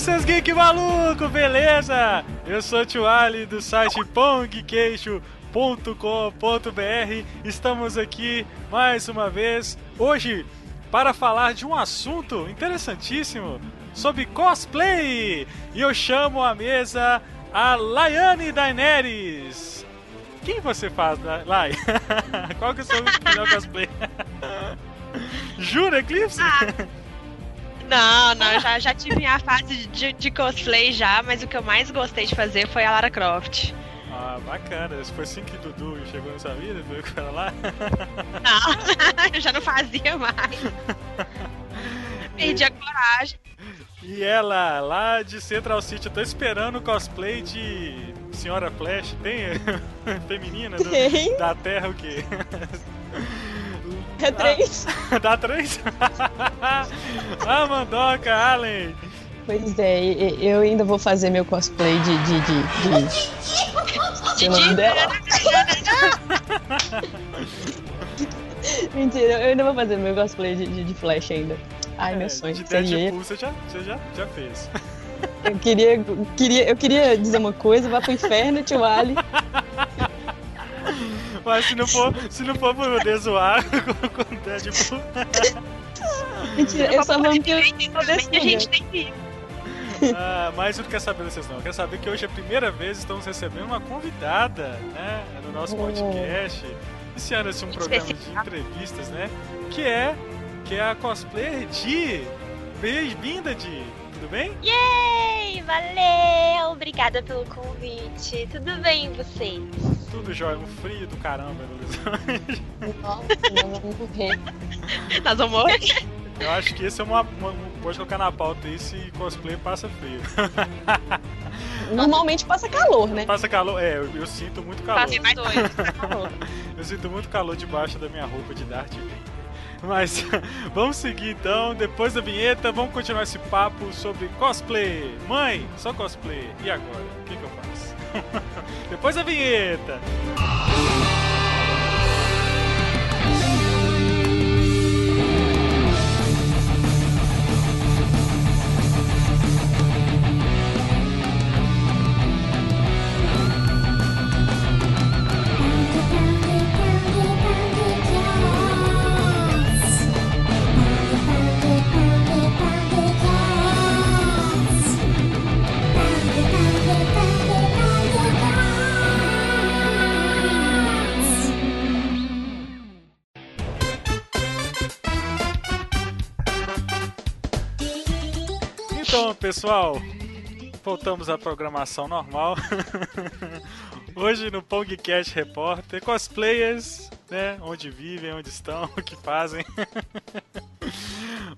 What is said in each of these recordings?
seus geek maluco, beleza? Eu sou o Tio Ali do site pongqueixo.com.br Estamos aqui mais uma vez hoje para falar de um assunto interessantíssimo sobre cosplay. E eu chamo à mesa a Laiane Daenerys. Quem você faz, Lai? Qual que é o seu melhor cosplay? Jura, Eclipse? Ah. Não, não, já, já tive minha fase de, de, cosplay já, mas o que eu mais gostei de fazer foi a Lara Croft. Ah, bacana. Foi assim que Dudu chegou nessa vida? Foi com ela lá? Não, eu já não fazia mais. Perdi a coragem. E ela, lá de Central City, eu tô esperando o cosplay de Senhora Flash. Tem? Feminina? Do, Tem. Da Terra o quê? É três. Ah, dá três? ah, Mandoca, Allen. Pois é, eu ainda vou fazer meu cosplay de. de. de. de... de... nome dela? Mentira, eu ainda vou fazer meu cosplay de, de, de Flash ainda. Ai, é, meu sonho. De seria... Deadpool você já, você já, já fez. Eu queria, queria, eu queria dizer uma coisa, vá pro inferno, tio Ali. Mas se não for, se não for pra poder zoar com o Deadpool. Mentira, eu só que a gente tem que ah, mas eu não quero saber vocês não. Eu quero saber que hoje é a primeira vez estamos recebendo uma convidada, né? No nosso podcast. Esse ano é um programa de entrevistas, né? Que é, que é a cosplayer de. Bem-vinda, de. Tudo bem? Yay! Valeu! Obrigada pelo convite. Tudo bem e vocês? Tudo jóia, um frio do caramba, Luiz. Nossa, nós vamos morrer. Nós vamos morrer. Eu acho que esse é uma, uma. Pode colocar na pauta aí se cosplay passa frio. Normalmente passa calor, né? Passa calor, é, eu, eu sinto muito calor. Passa mais dois. eu sinto muito calor debaixo da minha roupa de Darth Vader. Mas vamos seguir então, depois da vinheta, vamos continuar esse papo sobre cosplay. Mãe, só cosplay. E agora? O que, que eu faço? depois da vinheta. Pessoal, voltamos à programação normal. Hoje no Pongcast Repórter, cosplayers, né? Onde vivem, onde estão, o que fazem.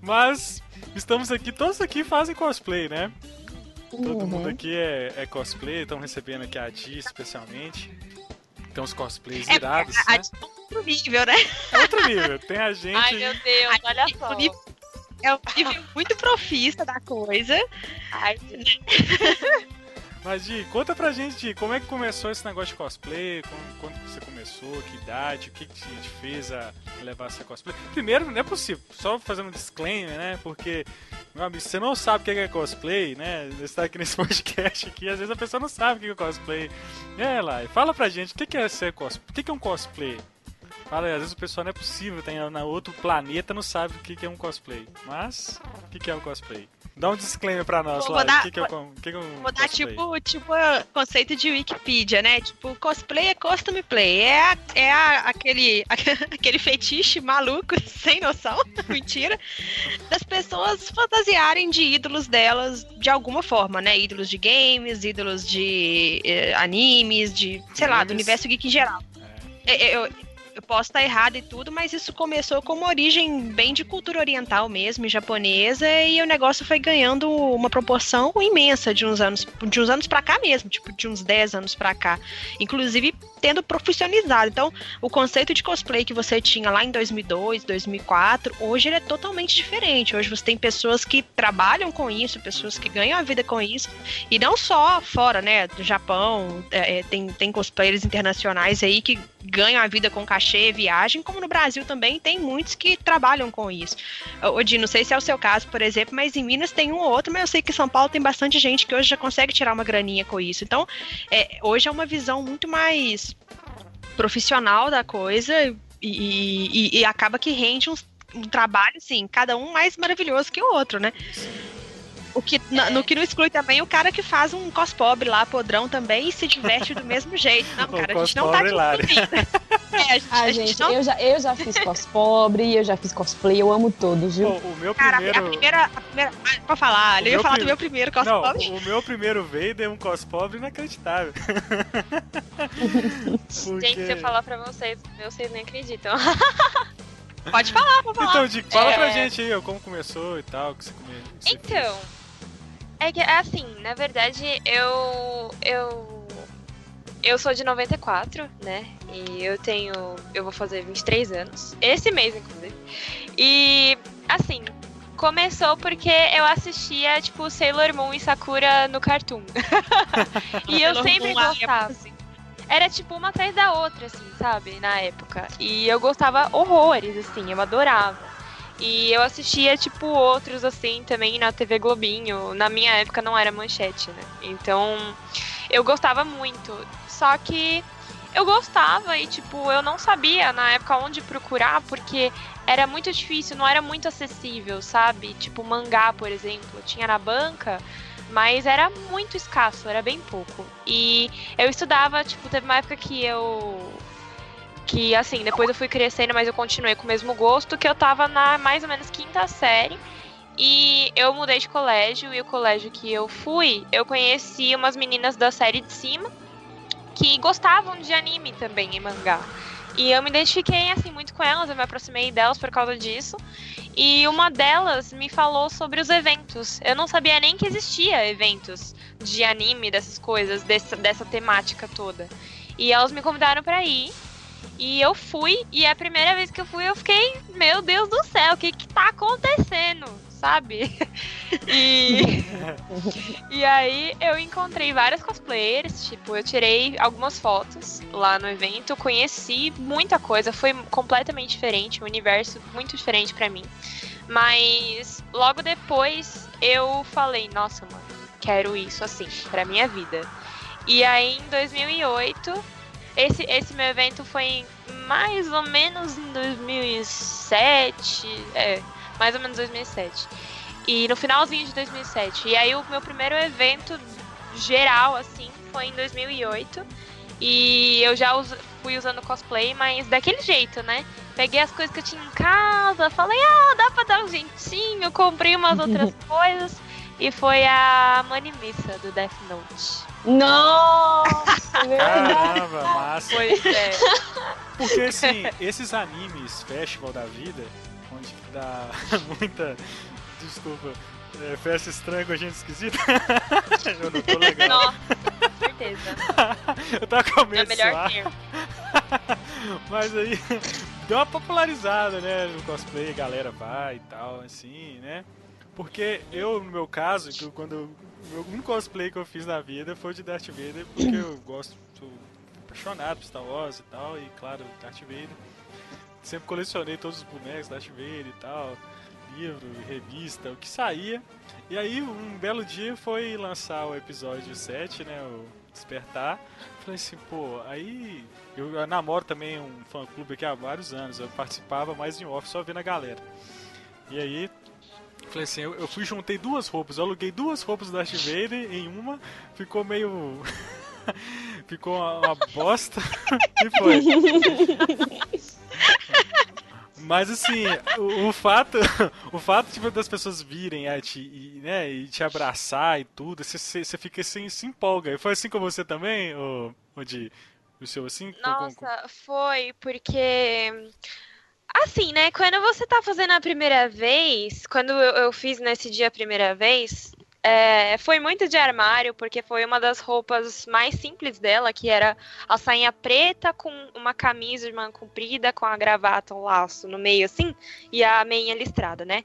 Mas estamos aqui, todos aqui fazem cosplay, né? Todo Uhum. mundo aqui é, é cosplay, estão recebendo aqui a Di especialmente. Tem uns cosplays É, irados, a- né? Outro nível, né? É outro nível. Tem a gente. Ai meu Deus, olha só. É um nível muito profissa da coisa. Ai, Mas, Di, conta pra gente, Di, como é que começou esse negócio de cosplay? Quando, quando você começou? Que idade? O que, que te fez a levar essa cosplay? Primeiro, não é possível, só fazendo um disclaimer, né? Porque, meu amigo, você não sabe o que é cosplay, né? Você tá aqui nesse podcast aqui, às vezes a pessoa não sabe o que é cosplay. É, lá, fala pra gente, o que é ser cosplay? O que é um cosplay? Fala, às vezes o pessoal não é possível, tem na outro planeta, não sabe o que é um cosplay. Mas, o que é um cosplay? Dá um disclaimer pra nós, Vou lá. dar- O que, que é, o que que é um Vou dar cosplay? tipo, tipo conceito de Wikipedia, né? Tipo, cosplay é costume play. É, a- é a- aquele, aquele fetiche maluco, sem noção, mentira, das pessoas fantasiarem de ídolos delas de alguma forma, né? Ídolos de games, ídolos de eh, animes, de, sei lá, do Games. universo geek em geral. É, Eu, eu posso estar errado e tudo, mas isso começou com uma origem bem de cultura oriental mesmo, japonesa, e o negócio foi ganhando uma proporção imensa de uns anos, de uns anos para cá mesmo, tipo de uns 10 anos para cá. Inclusive tendo profissionalizado. Então, o conceito de cosplay que você tinha lá em 2002, 2004, hoje ele é totalmente diferente. Hoje você tem pessoas que trabalham com isso, pessoas que ganham a vida com isso, e não só fora, né, do Japão, é, é, tem, tem cosplayers internacionais aí que ganham a vida com cachê, viagem, como no Brasil também tem muitos que trabalham com isso. Odi, não sei se é o seu caso, por exemplo, mas em Minas tem um ou outro, mas eu sei que São Paulo tem bastante gente que hoje já consegue tirar uma graninha com isso. Então, é, hoje é uma visão muito mais profissional da coisa e, e, e acaba que rende um, um trabalho, assim, cada um mais maravilhoso que o outro, né? O que, é. no que não exclui também o cara que faz um cos pobre lá, podrão também, e se diverte do mesmo jeito. Não, cara, a gente não tá É, a gente, ah, a gente, não... eu, já, eu já fiz cos pobre, eu já fiz cosplay, eu amo todos, viu? O, o meu cara, primeiro... a primeira, a primeira... Ah, pode falar, eu ia falar prim... do meu primeiro cos não, pobre. O meu primeiro Vader é um cos pobre inacreditável. Porque... Gente, se eu falar pra vocês, vocês nem acreditam. Pode falar, pode falar. Então, Dick, fala é... pra gente aí, como começou e tal, que você, come... você Então, fez. É que, assim, na verdade, eu. Eu. Eu sou de 94, né? E eu tenho. Eu vou fazer 23 anos. Esse mês, inclusive. E, assim, começou porque eu assistia, tipo, Sailor Moon e Sakura no Cartoon. e eu sempre gostava. Era tipo uma atrás da outra, assim, sabe? Na época. E eu gostava horrores, assim, eu adorava. E eu assistia, tipo, outros, assim, também na TV Globinho. Na minha época não era manchete, né? Então, eu gostava muito. Só que eu gostava e, tipo, eu não sabia na época onde procurar, porque era muito difícil, não era muito acessível, sabe? Tipo, mangá, por exemplo, tinha na banca, mas era muito escasso, era bem pouco. E eu estudava, tipo, teve uma época que eu que assim, depois eu fui crescendo, mas eu continuei com o mesmo gosto, que eu tava na mais ou menos quinta série. E eu mudei de colégio, e o colégio que eu fui, eu conheci umas meninas da série de cima que gostavam de anime também, em mangá. E eu me identifiquei assim muito com elas, eu me aproximei delas por causa disso. E uma delas me falou sobre os eventos. Eu não sabia nem que existia eventos de anime, dessas coisas, dessa, dessa temática toda. E elas me convidaram para ir. E eu fui, e a primeira vez que eu fui, eu fiquei, meu Deus do céu, o que que tá acontecendo? Sabe? e, e aí eu encontrei várias cosplayers, tipo, eu tirei algumas fotos lá no evento, conheci muita coisa, foi completamente diferente, um universo muito diferente para mim. Mas logo depois eu falei, nossa, mano, quero isso assim, pra minha vida. E aí em 2008 esse, esse meu evento foi em mais ou menos em 2007. É, mais ou menos 2007. E no finalzinho de 2007. E aí o meu primeiro evento geral, assim, foi em 2008. E eu já fui usando cosplay, mas daquele jeito, né? Peguei as coisas que eu tinha em casa, falei, ah, dá pra dar um jeitinho, comprei umas outras coisas. E foi a Manimissa do Death Note. Nossa! Caramba, massa. Pois é. Porque assim, esses animes, Festival da Vida, onde dá muita. Desculpa. É, festa estranha com a gente esquisita. Eu não tô legal. Nossa, com certeza. Eu tava com medo É melhor termo. Mas aí deu uma popularizada, né? No cosplay, a galera vai e tal, assim, né? Porque eu, no meu caso, quando o único cosplay que eu fiz na vida foi de Darth Vader, porque eu gosto, sou apaixonado por Star Wars e tal, e claro, Darth Vader. Sempre colecionei todos os bonecos Darth Vader e tal, livro, revista, o que saía. E aí, um belo dia foi lançar o episódio 7, né, o Despertar. Falei assim, pô, aí eu namoro também um fã clube aqui há vários anos, eu participava mais em off, só vendo a galera. E aí Falei assim, eu, eu fui juntei duas roupas, eu aluguei duas roupas do Darth Vader em uma, ficou meio. ficou uma, uma bosta e foi. Mas assim, o, o, fato, o fato tipo, das pessoas virem te, e, né, e te abraçar e tudo, você, fica assim, se empolga. E foi assim com você também, ou, ou de o seu assim? Nossa, com, com... foi porque Assim, né? Quando você tá fazendo a primeira vez, quando eu, eu fiz nesse dia a primeira vez, é, foi muito de armário, porque foi uma das roupas mais simples dela, que era a sainha preta com uma camisa de manga comprida, com a gravata, um laço no meio assim, e a meinha listrada, né?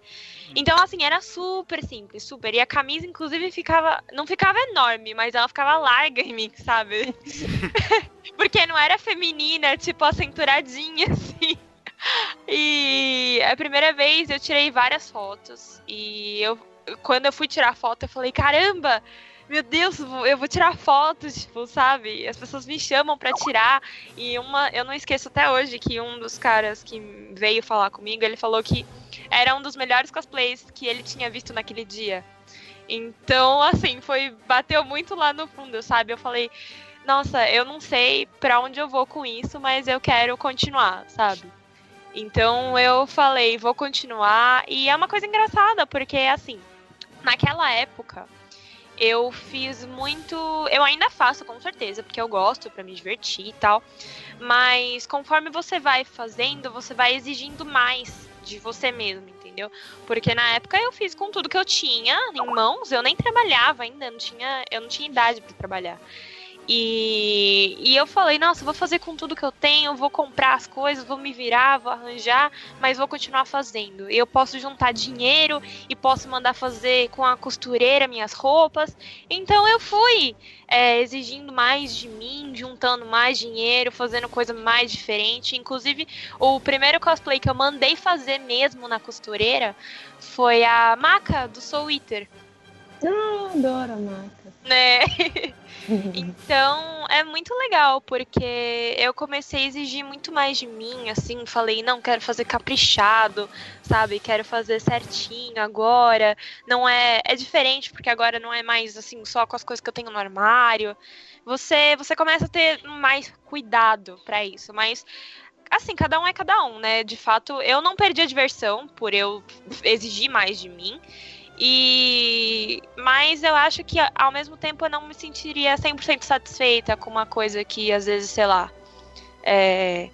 Então, assim, era super simples, super. E a camisa, inclusive, ficava. Não ficava enorme, mas ela ficava larga em mim, sabe? porque não era feminina, tipo, acenturadinha, assim. E a primeira vez eu tirei várias fotos. E eu quando eu fui tirar foto, eu falei, caramba, meu Deus, eu vou tirar fotos, tipo, sabe? As pessoas me chamam para tirar. E uma, eu não esqueço até hoje que um dos caras que veio falar comigo, ele falou que era um dos melhores cosplays que ele tinha visto naquele dia. Então, assim, foi bateu muito lá no fundo, sabe? Eu falei, nossa, eu não sei para onde eu vou com isso, mas eu quero continuar, sabe? Então eu falei, vou continuar. E é uma coisa engraçada, porque assim, naquela época, eu fiz muito. Eu ainda faço, com certeza, porque eu gosto para me divertir e tal. Mas conforme você vai fazendo, você vai exigindo mais de você mesmo, entendeu? Porque na época eu fiz com tudo que eu tinha em mãos, eu nem trabalhava ainda, não tinha, eu não tinha idade para trabalhar. E, e eu falei, nossa, vou fazer com tudo que eu tenho, vou comprar as coisas, vou me virar, vou arranjar, mas vou continuar fazendo. Eu posso juntar dinheiro e posso mandar fazer com a costureira minhas roupas. Então eu fui é, exigindo mais de mim, juntando mais dinheiro, fazendo coisa mais diferente. Inclusive, o primeiro cosplay que eu mandei fazer mesmo na costureira foi a maca do Soul Eater. Ah, adoro a maca. Né? Então é muito legal, porque eu comecei a exigir muito mais de mim, assim, falei, não, quero fazer caprichado, sabe? Quero fazer certinho agora. Não é. É diferente, porque agora não é mais assim, só com as coisas que eu tenho no armário. Você, você começa a ter mais cuidado para isso, mas assim, cada um é cada um, né? De fato, eu não perdi a diversão por eu exigir mais de mim. E mas eu acho que ao mesmo tempo eu não me sentiria 100% satisfeita com uma coisa que às vezes, sei lá, é,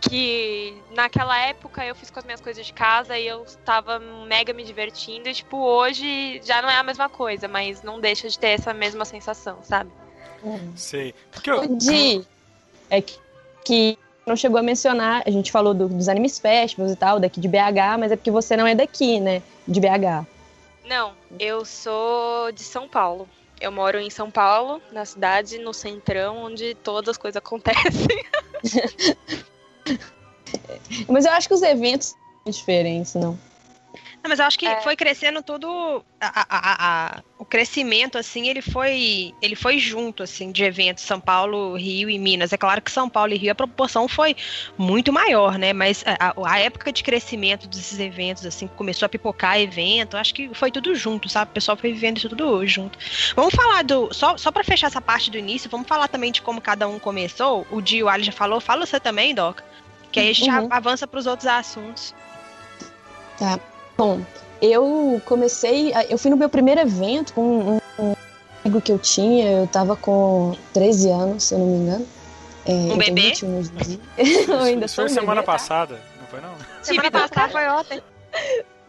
que naquela época eu fiz com as minhas coisas de casa e eu estava mega me divertindo e tipo hoje já não é a mesma coisa, mas não deixa de ter essa mesma sensação, sabe? Hum. Sei. Porque eu... Di, é que, que não chegou a mencionar, a gente falou do, dos Animes Festivals e tal, daqui de BH, mas é porque você não é daqui, né? De BH. Não, eu sou de São Paulo. Eu moro em São Paulo, na cidade, no centrão, onde todas as coisas acontecem. Mas eu acho que os eventos são diferentes, não. Não, mas eu acho que é. foi crescendo todo a, a, a, o crescimento assim, ele foi ele foi junto assim de eventos São Paulo, Rio e Minas. É claro que São Paulo e Rio a proporção foi muito maior, né? Mas a, época de crescimento desses eventos assim, começou a pipocar evento, acho que foi tudo junto, sabe? O pessoal foi vivendo isso tudo junto. Vamos falar do só só para fechar essa parte do início, vamos falar também de como cada um começou. O Dio o Ali já falou, fala você também, Doc. Que aí a gente uhum. avança para os outros assuntos. Tá. Bom, eu comecei. Eu fui no meu primeiro evento com um, um amigo que eu tinha, eu tava com 13 anos, se eu não me engano. É, um bebê? eu ainda Isso foi semana passada, não foi não? Semana passada foi ontem.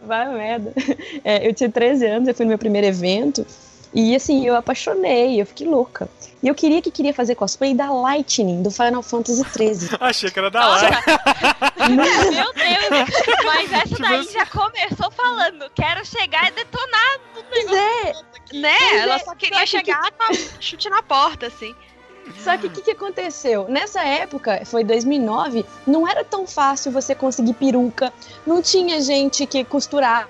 Vai merda. É, eu tinha 13 anos, eu fui no meu primeiro evento. E assim, eu apaixonei, eu fiquei louca. E eu queria que queria fazer cosplay da Lightning, do Final Fantasy XIII. Achei que era da Lightning. Meu Deus, mas essa tipo daí já começou falando, quero chegar e detonar no negócio. É, né? Ela é, só queria chegar que... com a chute na porta, assim. Só que o que, que, aconteceu? Nessa época, foi 2009, não era tão fácil você conseguir peruca, não tinha gente que costurava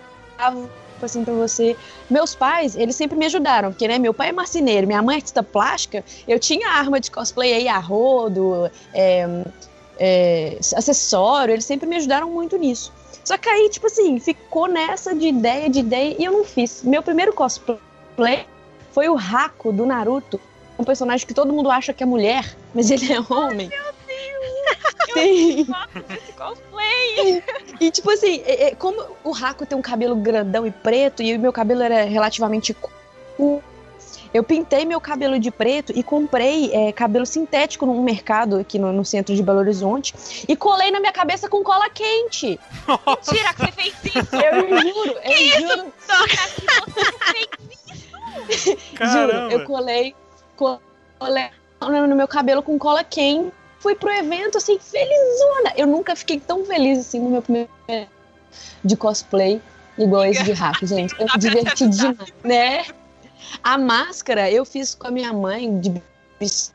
tipo assim, pra você. Meus pais, eles sempre me ajudaram, porque, né, meu pai é marceneiro, minha mãe é artista plástica, eu tinha arma de cosplay aí, a rodo, é, é, acessório, eles sempre me ajudaram muito nisso. Só que aí, tipo assim, ficou nessa de ideia, de ideia, e eu não fiz. Meu primeiro cosplay foi o Haku do Naruto, um personagem que todo mundo acha que é mulher, mas ele é homem. Ai, Sim. cosplay. E, tipo assim, é, é, como o Raco tem um cabelo grandão e preto, e o meu cabelo era relativamente curto, eu pintei meu cabelo de preto e comprei é, cabelo sintético num mercado aqui no, no, centro de Belo Horizonte e colei na minha cabeça com cola quente. Mentira que você fez isso! Eu juro, que eu isso? juro. Toca que você fez isso! Juro, eu colei, colei no meu cabelo com cola quente. Fui pro evento, assim, felizona. Eu nunca fiquei tão feliz, assim, no meu primeiro de cosplay, igual esse de hack, gente. Eu me diverti demais, né? A máscara eu fiz com a minha mãe de vestir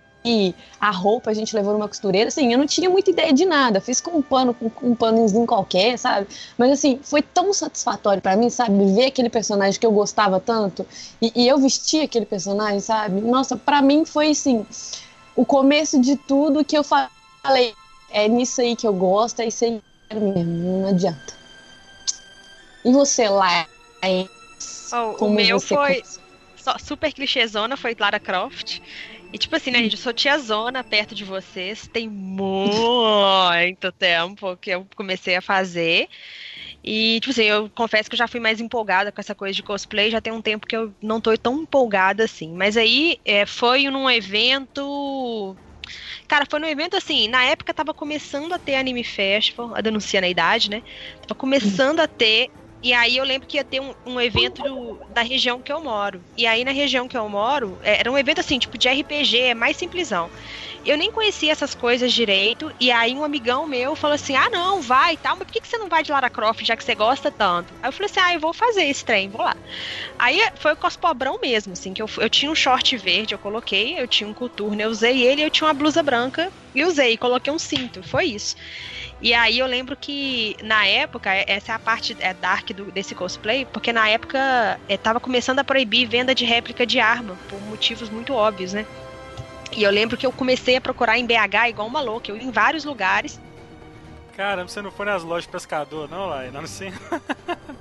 a roupa a gente levou numa costureira, assim, eu não tinha muita ideia de nada, fiz com um pano, com um panozinho qualquer, sabe? Mas assim, foi tão satisfatório para mim, sabe? Ver aquele personagem que eu gostava tanto e, e eu vestir aquele personagem, sabe? Nossa, para mim foi assim, o começo de tudo que eu falei, é nisso aí que eu gosto, é isso aí mesmo, não adianta. E você lá? Oh, o meu foi super clichêzona, foi Lara Croft. E tipo assim, né, gente, eu sou tiazona perto de vocês, tem muito tempo que eu comecei a fazer. E, tipo assim, eu confesso que eu já fui mais empolgada com essa coisa de cosplay, já tem um tempo que eu não tô tão empolgada assim. Mas aí é, foi num evento. Cara, foi num evento assim, na época tava começando a ter Anime Festival, a denuncia na idade, né? Tava começando a ter e aí eu lembro que ia ter um, um evento do, da região que eu moro. E aí na região que eu moro, é, era um evento assim, tipo de RPG, é mais simplesão. Eu nem conhecia essas coisas direito, e aí um amigão meu falou assim: ah, não, vai e tal, mas por que, que você não vai de Lara Croft, já que você gosta tanto? Aí eu falei assim: ah, eu vou fazer esse trem, vou lá. Aí foi o cospobrão mesmo, assim, que eu, eu tinha um short verde, eu coloquei, eu tinha um coturno, eu usei ele, eu tinha uma blusa branca e usei, coloquei um cinto, foi isso. E aí eu lembro que na época, essa é a parte é, dark do, desse cosplay, porque na época é, tava começando a proibir venda de réplica de arma, por motivos muito óbvios, né? E eu lembro que eu comecei a procurar em BH igual uma louca, eu ia em vários lugares. Caramba, você não foi nas lojas de pescador, não, lá? Não sei.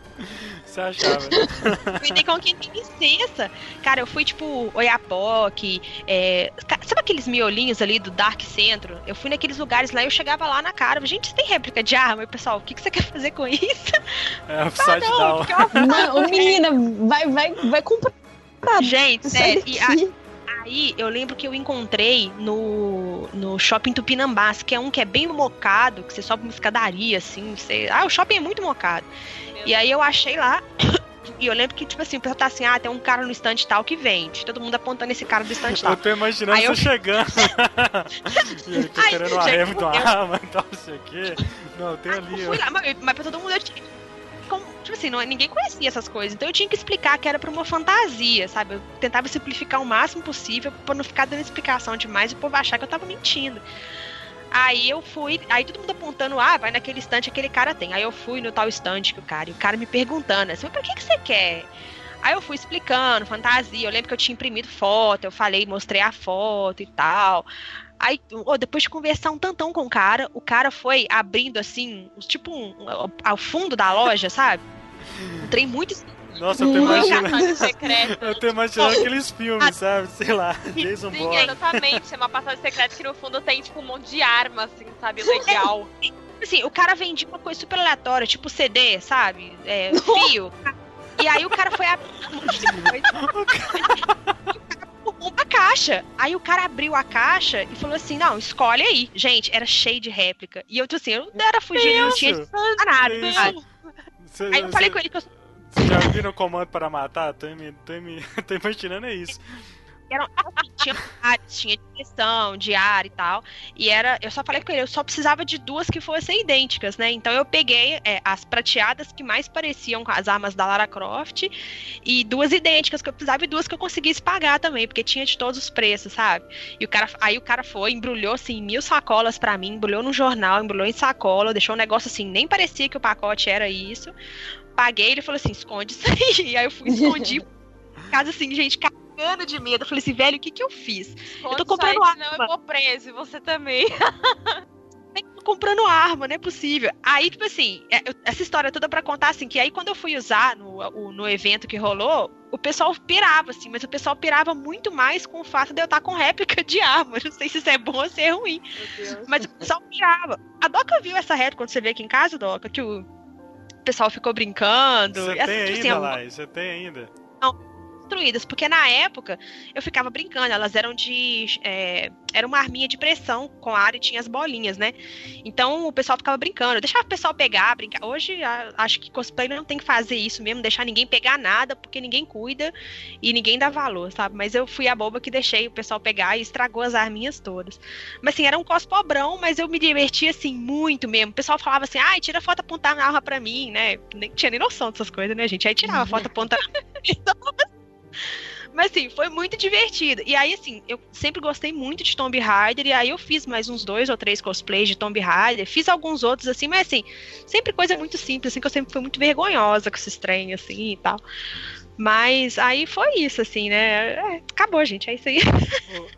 Você achava? Fui com quem tem licença. Cara, eu fui tipo Oiapoque, é... sabe aqueles miolinhos ali do Dark Centro? Eu fui naqueles lugares lá e eu chegava lá na cara, gente, você tem réplica de arma? E pessoal, o que, que você quer fazer com isso? É, ah, não, porque, não, menina, vai, vai, vai comprar. Gente, e a, aí eu lembro que eu encontrei no, no shopping Tupinambás, que é um que é bem mocado, que você sobe uma escadaria, assim. Você... Ah, o shopping é muito mocado. E aí eu achei lá. E eu lembro que, tipo assim, o pessoal tá assim, ah, tem um cara no estande tal que vende. Todo mundo apontando esse cara do estande tal. Eu tô imaginando aí eu... chegando. e aí, tô Ai, querendo uma uma arma e tal, não sei o quê. Não, tem ali. Eu fui lá, mas, mas pra todo mundo eu tinha. Tipo assim, não, ninguém conhecia essas coisas. Então eu tinha que explicar que era pra uma fantasia, sabe? Eu tentava simplificar o máximo possível pra não ficar dando explicação demais e o povo achar que eu tava mentindo. Aí eu fui, aí todo mundo apontando, ah, vai naquele estante aquele cara tem. Aí eu fui no tal estante que o cara, e o cara me perguntando assim, pra que, que você quer? Aí eu fui explicando, fantasia. Eu lembro que eu tinha imprimido foto, eu falei, mostrei a foto e tal. Aí, oh, depois de conversar um tantão com o cara, o cara foi abrindo assim, tipo um, ao fundo da loja, sabe? Um trem muito nossa, eu tô imaginando. eu tô imaginando aqueles filmes, sabe? Sei lá, Jason Sim, Bourne. exatamente. É uma passagem secreta que no fundo tem, tipo, um monte de arma, assim, sabe? Legal. Assim, o cara vendia uma coisa super aleatória, tipo CD, sabe? É, fio. E aí o cara foi abrir uma caixa. Aí o cara abriu a caixa e falou assim: não, escolhe aí. Gente, era cheio de réplica. E eu, tipo assim, eu não era fugindo, não tinha nada. Aí eu falei com ele que eu vocês já viram o comando para matar? Tô, me, tô, me, tô imaginando é isso. Era, assim, tinha áreas, tinha de ar e tal. E era. Eu só falei com ele, eu só precisava de duas que fossem idênticas, né? Então eu peguei é, as prateadas que mais pareciam com as armas da Lara Croft e duas idênticas que eu precisava e duas que eu conseguisse pagar também, porque tinha de todos os preços, sabe? E o cara, aí o cara foi, embrulhou assim, mil sacolas para mim, embrulhou no jornal, embrulhou em sacola, deixou um negócio assim, nem parecia que o pacote era isso paguei, ele falou assim, esconde isso aí. Aí eu fui escondi casa assim, gente, cagando de medo. Eu falei assim, velho, o que que eu fiz? Eu tô comprando aí, arma. Senão eu vou preso, e você também. tô comprando arma, não é possível. Aí, tipo assim, é, essa história toda para contar assim, que aí quando eu fui usar no, no evento que rolou, o pessoal pirava, assim, mas o pessoal pirava muito mais com o fato de eu estar com réplica de arma. Não sei se isso é bom ou se é ruim. Mas o pessoal pirava. A Doca viu essa réplica quando você veio aqui em casa, Doca, que o pessoal ficou brincando. Você tem tipo assim, ainda, assim, Lai? Você tem ainda? Não, construídas, porque na época eu ficava brincando, elas eram de. É, era uma arminha de pressão com ar e tinha as bolinhas, né? Então o pessoal ficava brincando, eu deixava o pessoal pegar, brincar. Hoje acho que cosplay não tem que fazer isso mesmo, deixar ninguém pegar nada, porque ninguém cuida e ninguém dá valor, sabe? Mas eu fui a boba que deixei o pessoal pegar e estragou as arminhas todas. Mas assim, era um cos pobrão, mas eu me divertia assim muito mesmo. O pessoal falava assim, ai, tira foto apontar na arma pra mim, né? Nem tinha nem noção dessas coisas, né, gente? Aí tirava a foto apontar. Mas assim, foi muito divertido. E aí, assim, eu sempre gostei muito de Tomb Raider. E aí eu fiz mais uns dois ou três cosplays de Tomb Raider. Fiz alguns outros, assim, mas assim, sempre coisa muito simples, assim, que eu sempre fui muito vergonhosa com esses trem, assim e tal. Mas aí foi isso, assim, né? É, acabou, gente. É isso aí.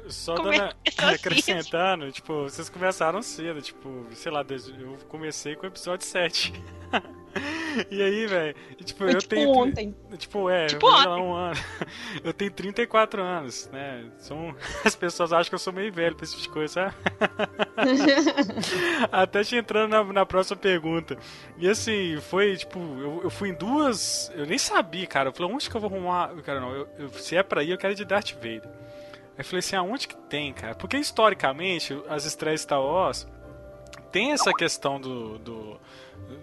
Só dando, acrescentando, tipo, vocês começaram cedo, tipo, sei lá, eu comecei com o episódio 7. E aí, velho, tipo, Foi, eu tipo tenho. Ontem. Tipo, é, tipo ontem. um ano. Eu tenho 34 anos, né? São... As pessoas acham que eu sou meio velho pra esse tipo de coisa, sabe? Até te entrando na, na, próxima pergunta. E assim, foi, tipo, eu, eu, fui em duas. Eu nem sabia, cara. Eu falei, onde que eu vou arrumar. Cara, não, eu, eu, se é pra ir, eu quero ir de Darth Vader. Aí eu falei assim, aonde que tem, cara? Porque historicamente, as estreias Star Wars tem essa questão do, do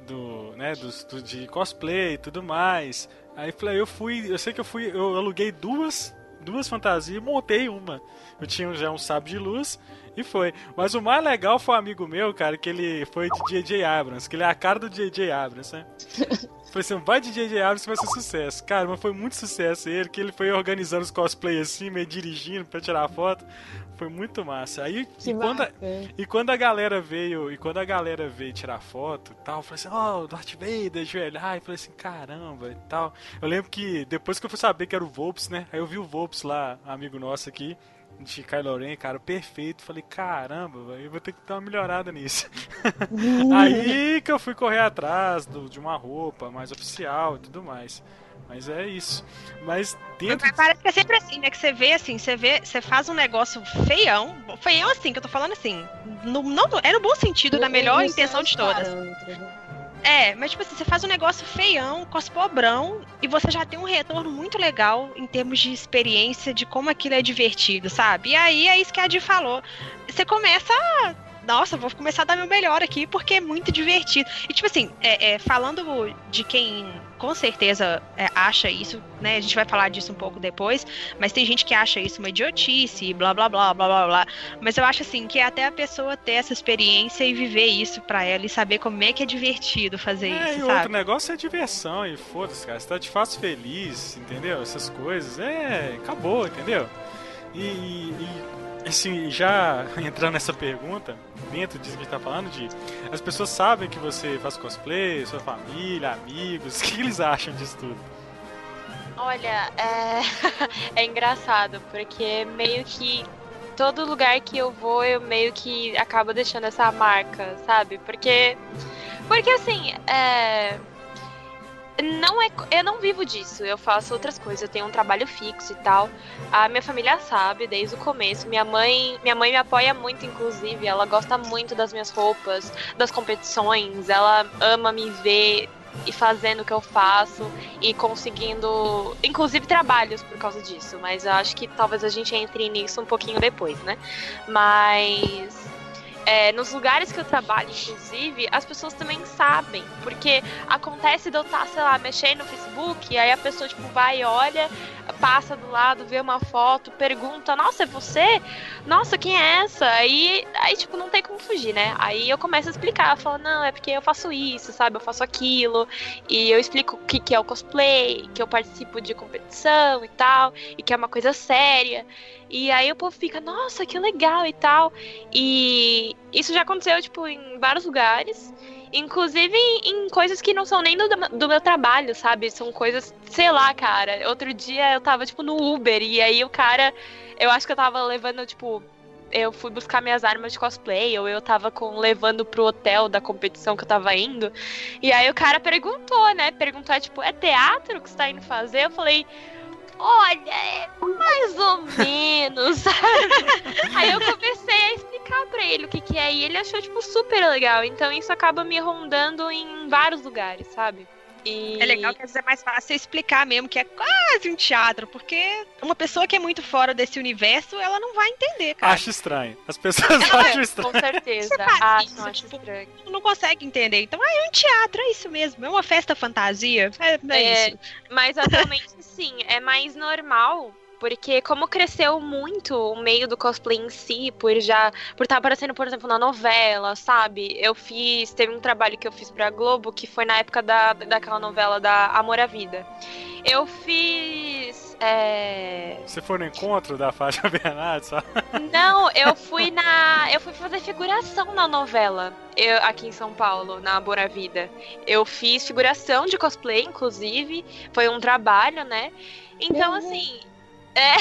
do, né, do, do, de cosplay e tudo mais. Aí eu fui, eu sei que eu fui, eu aluguei duas, duas fantasias e montei uma. Eu tinha já um sábio de luz e foi. Mas o mais legal foi um amigo meu, cara, que ele foi de J.J. Abrams, que ele é a cara do J.J. Abrams, né? Foi assim, vai de J.J. Abrams que vai ser sucesso. Cara, mas foi muito sucesso ele, que ele foi organizando os cosplays assim, meio dirigindo pra tirar foto. Foi muito massa. Aí, e quando, a, e quando a galera veio, e quando a galera veio tirar foto e tal, eu falei assim, ó, oh, Darth Vader, ajoelhar, e falei assim, caramba e tal. Eu lembro que depois que eu fui saber que era o Volps, né? Aí eu vi o Volps lá, amigo nosso aqui, de Kylo Ren, cara, perfeito. Falei, caramba, eu vou ter que dar uma melhorada nisso. Aí que eu fui correr atrás do, de uma roupa mais oficial e tudo mais. Mas é isso. Mas dentro. Mas parece que é sempre assim, né? Que você vê assim, você vê, você faz um negócio feião. Feião assim, que eu tô falando assim. No, não, é no bom sentido, na melhor intenção de todas. É, mas tipo assim, você faz um negócio feião, cospobrão, e você já tem um retorno muito legal em termos de experiência, de como aquilo é divertido, sabe? E aí é isso que a Adi falou. Você começa a nossa, vou começar a dar meu melhor aqui porque é muito divertido. E tipo assim, é, é, falando de quem com certeza é, acha isso, né? A gente vai falar disso um pouco depois, mas tem gente que acha isso uma idiotice, blá blá blá blá blá blá. Mas eu acho assim que é até a pessoa ter essa experiência e viver isso para ela e saber como é que é divertido fazer é, isso. E sabe? outro negócio é diversão e foda-se, cara. Você tá de fácil feliz, entendeu? Essas coisas. É, acabou, entendeu? E, e assim, já entrando nessa pergunta, dentro disso que a gente tá falando, de as pessoas sabem que você faz cosplay, sua família, amigos, o que eles acham disso tudo? Olha, é, é engraçado, porque meio que todo lugar que eu vou, eu meio que acabo deixando essa marca, sabe? Porque. Porque assim, é não é, eu não vivo disso, eu faço outras coisas, eu tenho um trabalho fixo e tal. A minha família sabe desde o começo. Minha mãe, minha mãe me apoia muito inclusive, ela gosta muito das minhas roupas, das competições, ela ama me ver e fazendo o que eu faço e conseguindo, inclusive trabalhos por causa disso, mas eu acho que talvez a gente entre nisso um pouquinho depois, né? Mas é, nos lugares que eu trabalho, inclusive, as pessoas também sabem. Porque acontece de eu estar, sei lá, mexendo no Facebook, aí a pessoa, tipo, vai, olha, passa do lado, vê uma foto, pergunta, nossa, é você? Nossa, quem é essa? Aí, aí tipo, não tem como fugir, né? Aí eu começo a explicar, falo, não, é porque eu faço isso, sabe? Eu faço aquilo. E eu explico o que, que é o cosplay, que eu participo de competição e tal, e que é uma coisa séria. E aí o povo fica, nossa, que legal e tal. E isso já aconteceu, tipo, em vários lugares. Inclusive em, coisas que não são nem do, do, meu trabalho, sabe? São coisas, sei lá, cara. Outro dia eu tava, tipo, no Uber e aí o cara. Eu acho que eu tava levando, tipo. Eu fui buscar minhas armas de cosplay, ou eu tava com, levando pro hotel da competição que eu tava indo. E aí o cara perguntou, né? Perguntou, tipo, é teatro que você tá indo fazer? Eu falei, olha, é mais ou menos, sabe? Aí eu comecei a explicar pra ele o que que é e ele achou, tipo, super legal. Então isso acaba me rondando em vários lugares, sabe? E... É legal que às vezes é mais fácil você explicar mesmo que é quase um teatro, porque uma pessoa que é muito fora desse universo, ela não vai entender, cara. Acho estranho. As pessoas acham estranho. Com certeza. Faz Acham, isso, acho tipo, estranho. Não consegue entender. Então, ah, é um teatro, é isso mesmo. É uma festa fantasia. É, é É, isso. Mas atualmente, sim, é mais normal. Porque como cresceu muito o meio do cosplay em si, por já por estar aparecendo, por exemplo, na novela, sabe? Eu fiz, teve um trabalho que eu fiz pra Globo que foi na época da, daquela novela da Amor à Vida. Eu fiz. É, Você foi no encontro da Fátima Bernardes, só? Não, eu fui na. Eu fui fazer figuração na novela. Eu, aqui em São Paulo, na Bora Vida. Eu fiz figuração de cosplay, inclusive. Foi um trabalho, né? Então, Uhum. assim. É.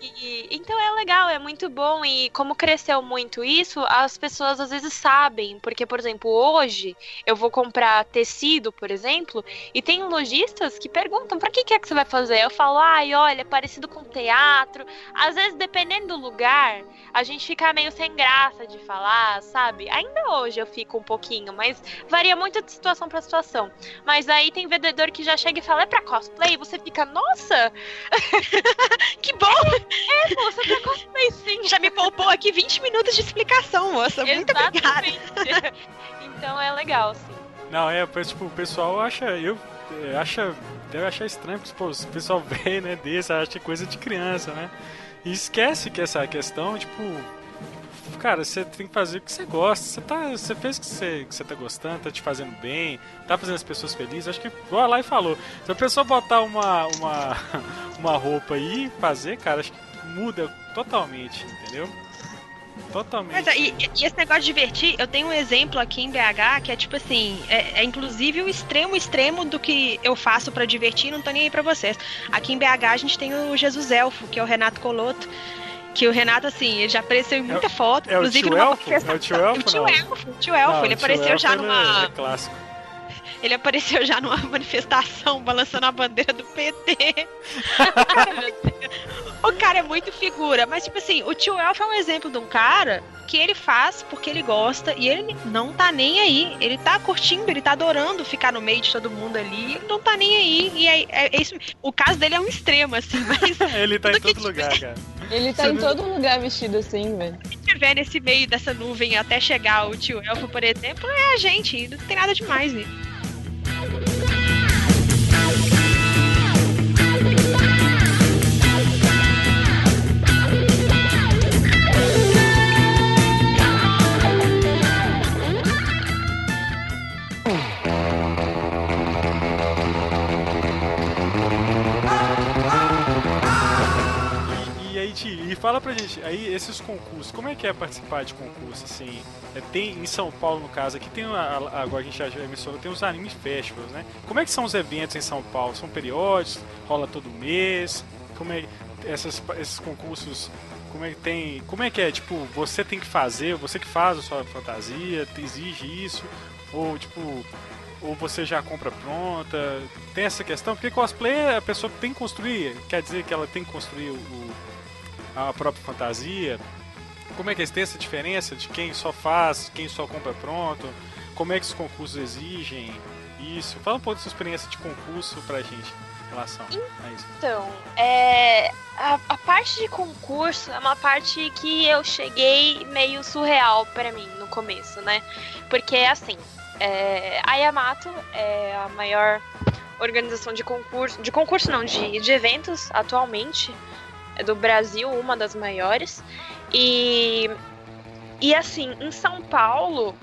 E- e- então é legal, é muito bom. E como cresceu muito isso, as pessoas às vezes sabem. Porque, por exemplo, hoje eu vou comprar tecido, por exemplo, e tem lojistas que perguntam pra que, que é que você vai fazer? Eu falo, ai, olha, é parecido com teatro. Às vezes, dependendo do lugar, a gente fica meio sem graça de falar, sabe? Ainda hoje eu fico um pouquinho, mas varia muito de situação pra situação. Mas aí tem vendedor que já chega e fala, é pra cosplay? Você fica, nossa, Que bom! é, é pra cosplay sim. Já me poupou aqui 20 minutos de explicação, moça. Muito obrigada. Exatamente. então é legal, sim. Não, é, pois, tipo, o pessoal acha, eu, é, acha, deve achar estranho, porque, pô, o pessoal vê, né, desse, acha que coisa de criança, né? E esquece que essa questão, tipo, cara, você tem que fazer o que você gosta, você tá, você fez o que você, que você tá gostando, tá te fazendo bem, tá fazendo as pessoas felizes, acho que, igual a Lai falou, se a pessoa botar uma, uma, uma roupa e fazer, cara, acho que muda totalmente, entendeu? Totalmente. Mas, e, e esse negócio de divertir, eu tenho um exemplo aqui em BH que é tipo assim, é, é inclusive o extremo extremo do que eu faço pra divertir, não tô nem aí pra vocês. Aqui em BH a gente tem o Jesus Elfo, que é o Renato Coloto. Que o Renato, assim, ele já apareceu em muita foto, é o inclusive tio numa Elfo? É o tio Elfo, O tio? Elfo, o tio Elfo, Não, ele o tio apareceu Elfo, já numa. É clássico. Ele apareceu já numa manifestação balançando a bandeira do PT. o cara é muito figura, mas tipo assim, o tio Elf é um exemplo de um cara que ele faz porque ele gosta e ele não tá nem aí. Ele tá curtindo, ele tá adorando ficar no meio de todo mundo ali, ele não tá nem aí. E é, é- é isso. O caso dele é um extremo, assim, mas Ele tá em todo lugar, cara. Ele tá Você em viu? todo lugar vestido assim, velho. se tiver nesse meio dessa nuvem até chegar o tio Elfo, por exemplo, é a gente. Não tem nada demais nisso. Fala pra gente, aí esses concursos, como é que é participar de concurso, assim? É, tem em São Paulo, no caso, aqui tem, agora a gente já mencionou, tem os anime festivals, né? Como é que são os eventos em São Paulo? São periódicos? Rola todo mês? Como é essas, esses concursos? Como é que tem? Como é que é? Tipo, você tem que fazer, você que faz a sua fantasia, exige isso? Ou tipo, ou você já compra pronta? Tem essa questão? Porque cosplay a pessoa tem que construir, quer dizer que ela tem que construir o, a própria fantasia. Como é que é? Tem essa diferença de quem só faz, quem só compra pronto? Como é que os concursos exigem isso? Fala um pouco da sua experiência de concurso pra gente em relação a isso. Então, é, a, a parte de concurso é uma parte que eu cheguei meio surreal pra mim no começo, né? Porque assim, é, a Yamato é a maior organização de concurso, de concurso não, de, de eventos atualmente é do Brasil, uma das maiores. E e assim, em São Paulo,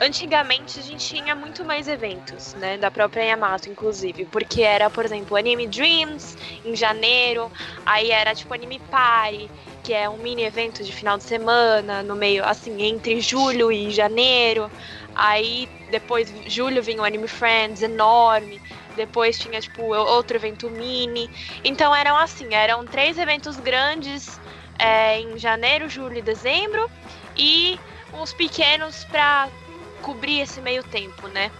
antigamente a gente tinha muito mais eventos, né, da própria Yamato, inclusive, porque era, por exemplo, Anime Dreams em janeiro, aí era tipo Anime Party, que é um mini evento de final de semana, no meio, assim, entre julho e janeiro. Aí depois julho vinha o Anime Friends enorme. Depois tinha tipo outro evento mini. Então eram assim, eram três eventos grandes é, em janeiro, julho e dezembro e uns pequenos para cobrir esse meio tempo, né?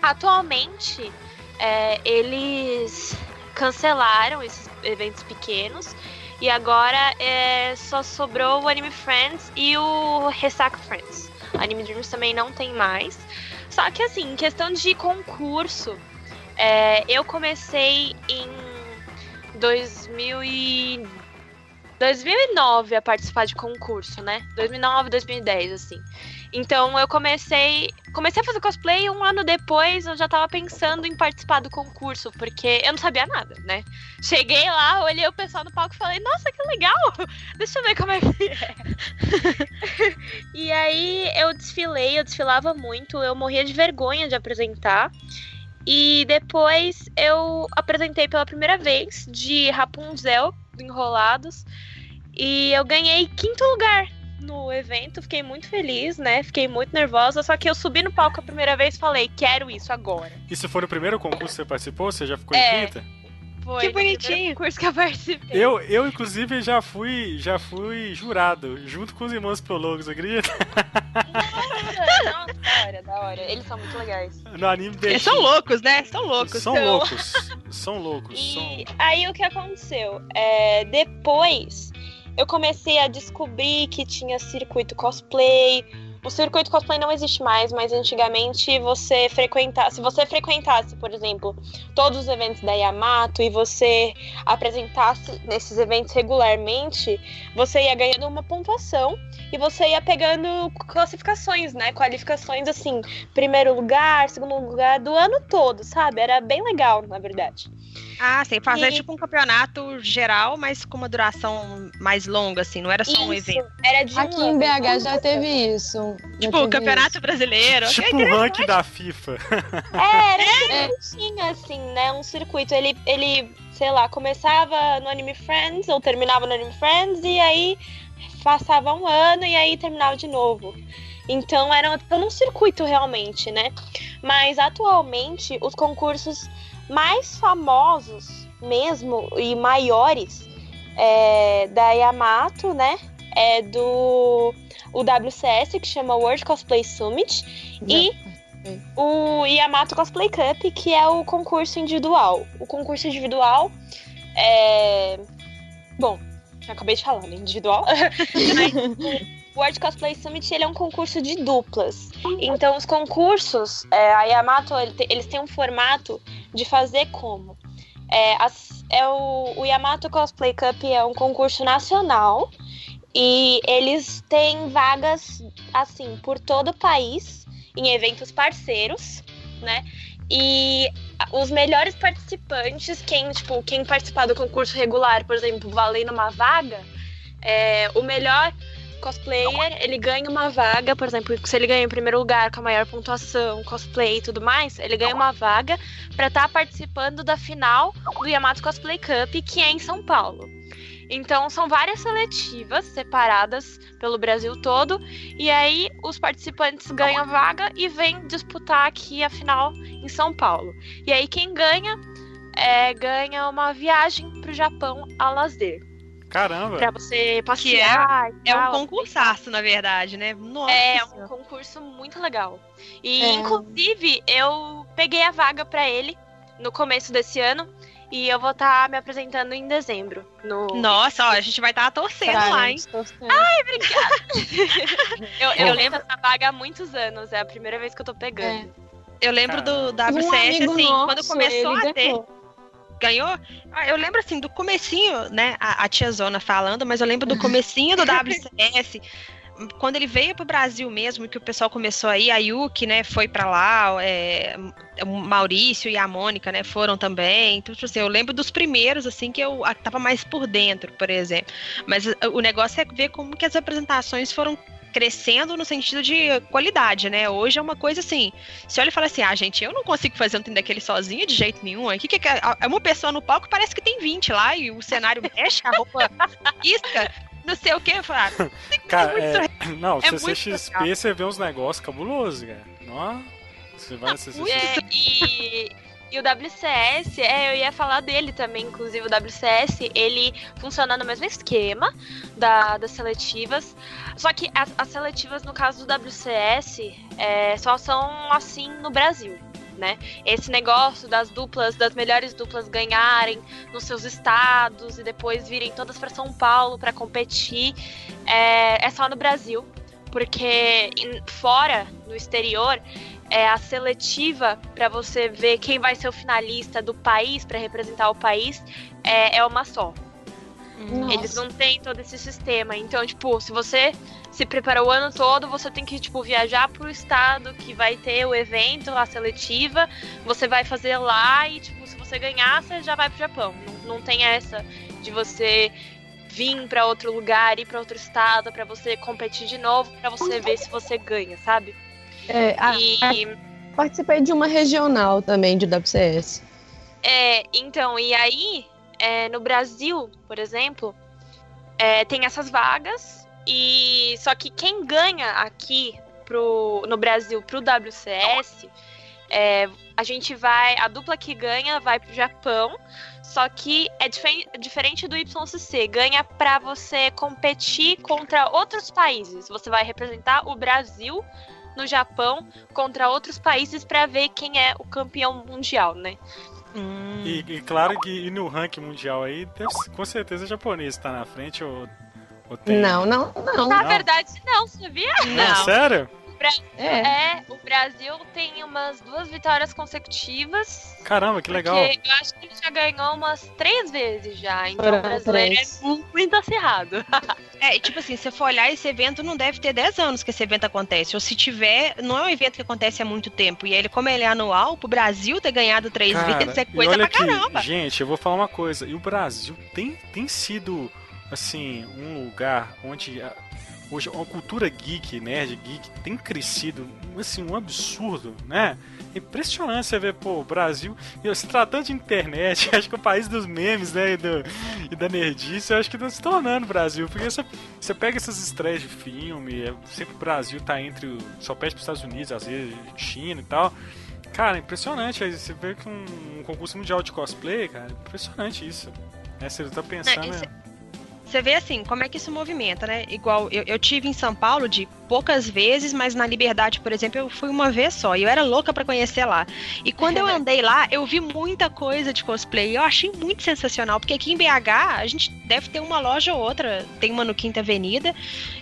Atualmente é, eles cancelaram esses eventos pequenos e agora é, só sobrou o Anime Friends e o Ressaca Friends. Anime Dreams também não tem mais. Só que assim, em questão de concurso, é, eu comecei em 2000 e 2009 a participar de concurso, né? 2009, 2010, assim. Então eu comecei. Comecei a fazer cosplay um ano depois, eu já tava pensando em participar do concurso, porque eu não sabia nada, né? Cheguei lá, olhei o pessoal no palco e falei, nossa, que legal! Deixa eu ver como é que é. e aí eu desfilei, eu desfilava muito, eu morria de vergonha de apresentar. E depois eu apresentei pela primeira vez de Rapunzel Enrolados. E eu ganhei quinto lugar no evento, fiquei muito feliz, né? Fiquei muito nervosa, só que eu subi no palco a primeira vez e falei, quero isso agora. Isso foi o primeiro concurso que você participou? Você já ficou é, em quinta? Foi que bonitinho. curso que eu participei. Eu, eu, inclusive, já fui, já fui jurado, junto com os irmãos Piologos, acredita? Nossa, nossa, da hora, da hora. Eles são muito legais. No anime deles. Eles são loucos, né? São loucos. São então... loucos. São loucos. E são... aí o que aconteceu? É, depois eu comecei a descobrir que tinha circuito cosplay. O circuito cosplay não existe mais, mas antigamente você frequentasse, se você frequentasse, por exemplo, todos os eventos da Yamato e você apresentasse nesses eventos regularmente, você ia ganhando uma pontuação e você ia pegando classificações, né? Qualificações assim, primeiro lugar, segundo lugar do ano todo, sabe? Era bem legal, na verdade. Ah, sim, fazer e... tipo um campeonato geral, mas com uma duração mais longa, assim, não era só isso, um evento. Era de Aqui em BH já teve isso. tipo, o Campeonato isso. Brasileiro. Tipo o ranking da FIFA. É, era é. tinha, assim, né? Um circuito. Ele, ele, sei lá, começava no Anime Friends ou terminava no Anime Friends e aí passava um ano e aí terminava de novo. Então era um circuito realmente, né? Mas atualmente os concursos mais famosos mesmo e maiores é, da Yamato, né? É do o WCS, que chama World Cosplay Summit, e o Yamato Cosplay Cup, que é o concurso individual. O concurso individual é. Bom, acabei de falar, né? Individual. o World Cosplay Summit ele é um concurso de duplas. Então, os concursos, é, a Yamato, ele te, eles têm um formato de fazer como? É, as, é o, o Yamato Cosplay Cup é um concurso nacional e eles têm vagas assim por todo o país em eventos parceiros, né? E os melhores participantes, quem tipo quem participar do concurso regular, por exemplo, valendo uma vaga, é, o melhor cosplayer, ele ganha uma vaga, por exemplo, se ele ganha em primeiro lugar com a maior pontuação, cosplay e tudo mais, ele ganha uma vaga para estar tá participando da final do Yamato Cosplay Cup, que é em São Paulo. Então são várias seletivas separadas pelo Brasil todo e aí os participantes ganham vaga e vêm disputar aqui a final em São Paulo. E aí quem ganha é, ganha uma viagem para o Japão a lazer. Caramba! Pra você passear. Que é, é um concursaço, na verdade, né? Nossa. É, um concurso muito legal. E, é. inclusive, eu peguei a vaga para ele no começo desse ano. E eu vou estar tá me apresentando em dezembro. No... Nossa, ó, a gente vai estar tá torcendo pra lá, hein? Torcendo. Ai, obrigada! eu, eu lembro essa vaga há muitos anos. É a primeira vez que eu tô pegando. É. Eu lembro do WCS, um assim, nosso, quando começou a ter. Ganhou ganhou. Ah, eu lembro assim do comecinho, né? A, a tia Zona falando, mas eu lembro do comecinho do WCS. quando ele veio pro Brasil mesmo, que o pessoal começou aí, a Yuki, né, foi para lá, é, o Maurício e a Mônica, né, foram também. Então, tipo assim, eu lembro dos primeiros, assim, que eu tava mais por dentro, por exemplo. Mas o negócio é ver como que as apresentações foram crescendo no sentido de qualidade, né? Hoje é uma coisa assim, se olha e fala assim, ah, gente, eu não consigo fazer um trem daquele sozinho de jeito nenhum. O que, que é? É uma pessoa no palco, parece que tem 20 lá, e o cenário mexe, a roupa pisca, não sei o que. Ah, cara, é, não, é CCXP você vê uns negócios cabulosos, cara. Não, você vai CCXP. É, e e o WCS, é, eu ia falar dele também, inclusive o WCS, ele funciona no mesmo esquema da, das seletivas. Só que as, as seletivas, no caso do WCS, é, só são assim no Brasil. Né? Esse negócio das duplas, das melhores duplas ganharem nos seus estados e depois virem todas para São Paulo para competir, é, é, só no Brasil. porque fora, no exterior, é a seletiva pra você ver quem vai ser o finalista do país, pra representar o país, é, é uma só. Nossa. Eles não têm todo esse sistema. Então, tipo, se você se preparou o ano todo, você tem que, tipo, viajar pro estado que vai ter o evento, a seletiva. Você vai fazer lá e, tipo, se você ganhar, você já vai pro Japão. Não, não tem essa de você vir pra outro lugar, ir pra outro estado, pra você competir de novo, pra você ver se você ganha, sabe? É, a- E. participei de uma regional também de WCS. É, então, e aí, é, no Brasil, por exemplo, é, tem essas vagas, e só que quem ganha aqui pro, no Brasil pro WCS, é, a gente vai, a dupla que ganha vai pro Japão, só que é dife- diferente do YCC, ganha pra você competir contra outros países. Você vai representar o Brasil no Japão contra outros países pra ver quem é o campeão mundial, né? Hum. E, e claro que e no ranking mundial aí, com certeza o japonês tá na frente ou, ou tem. Não, não, não. Na Não. verdade, não, sabia? Não, sério? É. É, o Brasil tem umas duas vitórias consecutivas. Caramba, que legal. Eu acho que ele já ganhou umas três vezes já. Então Foram o brasileiro três. é muito acirrado. É, tipo assim, se você for olhar, esse evento não deve ter 10 anos que esse evento acontece. Ou se tiver, não é um evento que acontece há muito tempo. E ele, como ele é anual, pro Brasil ter ganhado três Cara, vezes é coisa olha pra caramba. aqui, gente, eu vou falar uma coisa. E o Brasil tem, tem sido, assim, um lugar onde a, hoje a cultura geek, nerd, geek, tem crescido, assim, um absurdo, né? Impressionante você ver, pô, o Brasil, e se tratando de internet, acho que é o país dos memes, né, e, do- e da nerdice, eu acho que tá se tornando o Brasil, porque você, você pega essas estreias de filme, é, sempre o Brasil tá entre, o, só pede pros Estados Unidos, às vezes China e tal, Cara, impressionante. Aí você vê que um, um concurso mundial de cosplay, cara, impressionante isso. Né? Você tá pensando. isso- né? Você vê assim, como é que isso movimenta, né? Igual eu, eu tive em São Paulo de poucas vezes, mas na Liberdade, por exemplo, eu fui uma vez só. E eu era louca pra conhecer lá. E quando eu andei lá, eu vi muita coisa de cosplay. E eu achei muito sensacional, porque aqui em BH a gente deve ter uma loja ou outra. Tem uma no Quinta Avenida,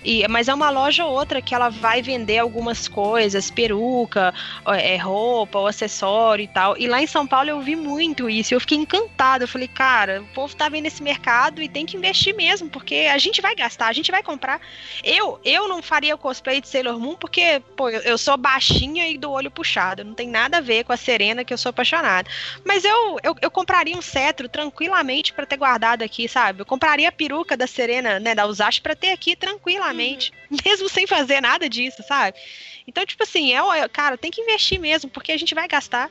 e, mas é uma loja ou outra que ela vai vender algumas coisas, peruca, é, roupa, ou acessório e tal. E lá em São Paulo eu vi muito isso. e Eu fiquei encantada. Eu falei, cara, o povo tá vendo esse mercado e tem que investir mesmo, porque a gente vai gastar, a gente vai comprar. Eu, eu não faria cosplay de Sailor Moon porque, pô, eu, sou baixinha e do olho puxado. Não tem nada a ver com a Serena que eu sou apaixonada. Mas eu, eu, eu compraria um cetro tranquilamente pra ter guardado aqui, sabe? Eu compraria a peruca da Serena, né, da Usashi pra ter aqui tranquilamente, mesmo sem fazer nada disso, sabe? Então, tipo assim, é, é- cara, tem que investir mesmo, porque a gente vai gastar.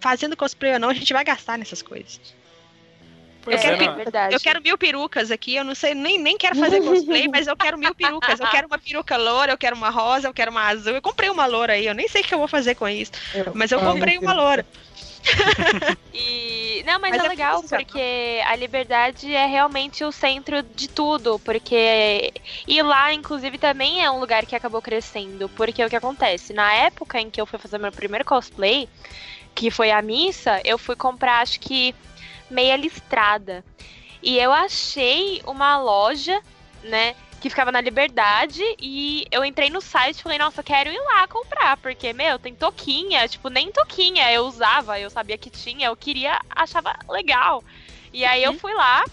Fazendo cosplay ou não, a gente vai gastar nessas coisas. Eu é, quero verdade. Eu quero mil perucas aqui, eu não sei, nem, nem quero fazer cosplay, mas eu quero mil perucas. Eu quero uma peruca loura, eu quero uma rosa, eu quero uma azul. Eu comprei uma loura aí, eu nem sei o que eu vou fazer com isso, mas eu comprei uma loura. E. Não, mas, Mas é é legal porque a liberdade é realmente o centro de tudo. Porque. E lá, inclusive, também é um lugar que acabou crescendo. Porque o que acontece? Na época em que eu fui fazer meu primeiro cosplay, que foi a missa, eu fui comprar, acho que, meia listrada. E eu achei uma loja, né? Que ficava na Liberdade e eu entrei no site e falei, nossa, quero ir lá comprar, porque, meu, tem toquinha, tipo, nem toquinha eu usava, eu sabia que tinha, eu queria, achava legal. E aí eu fui lá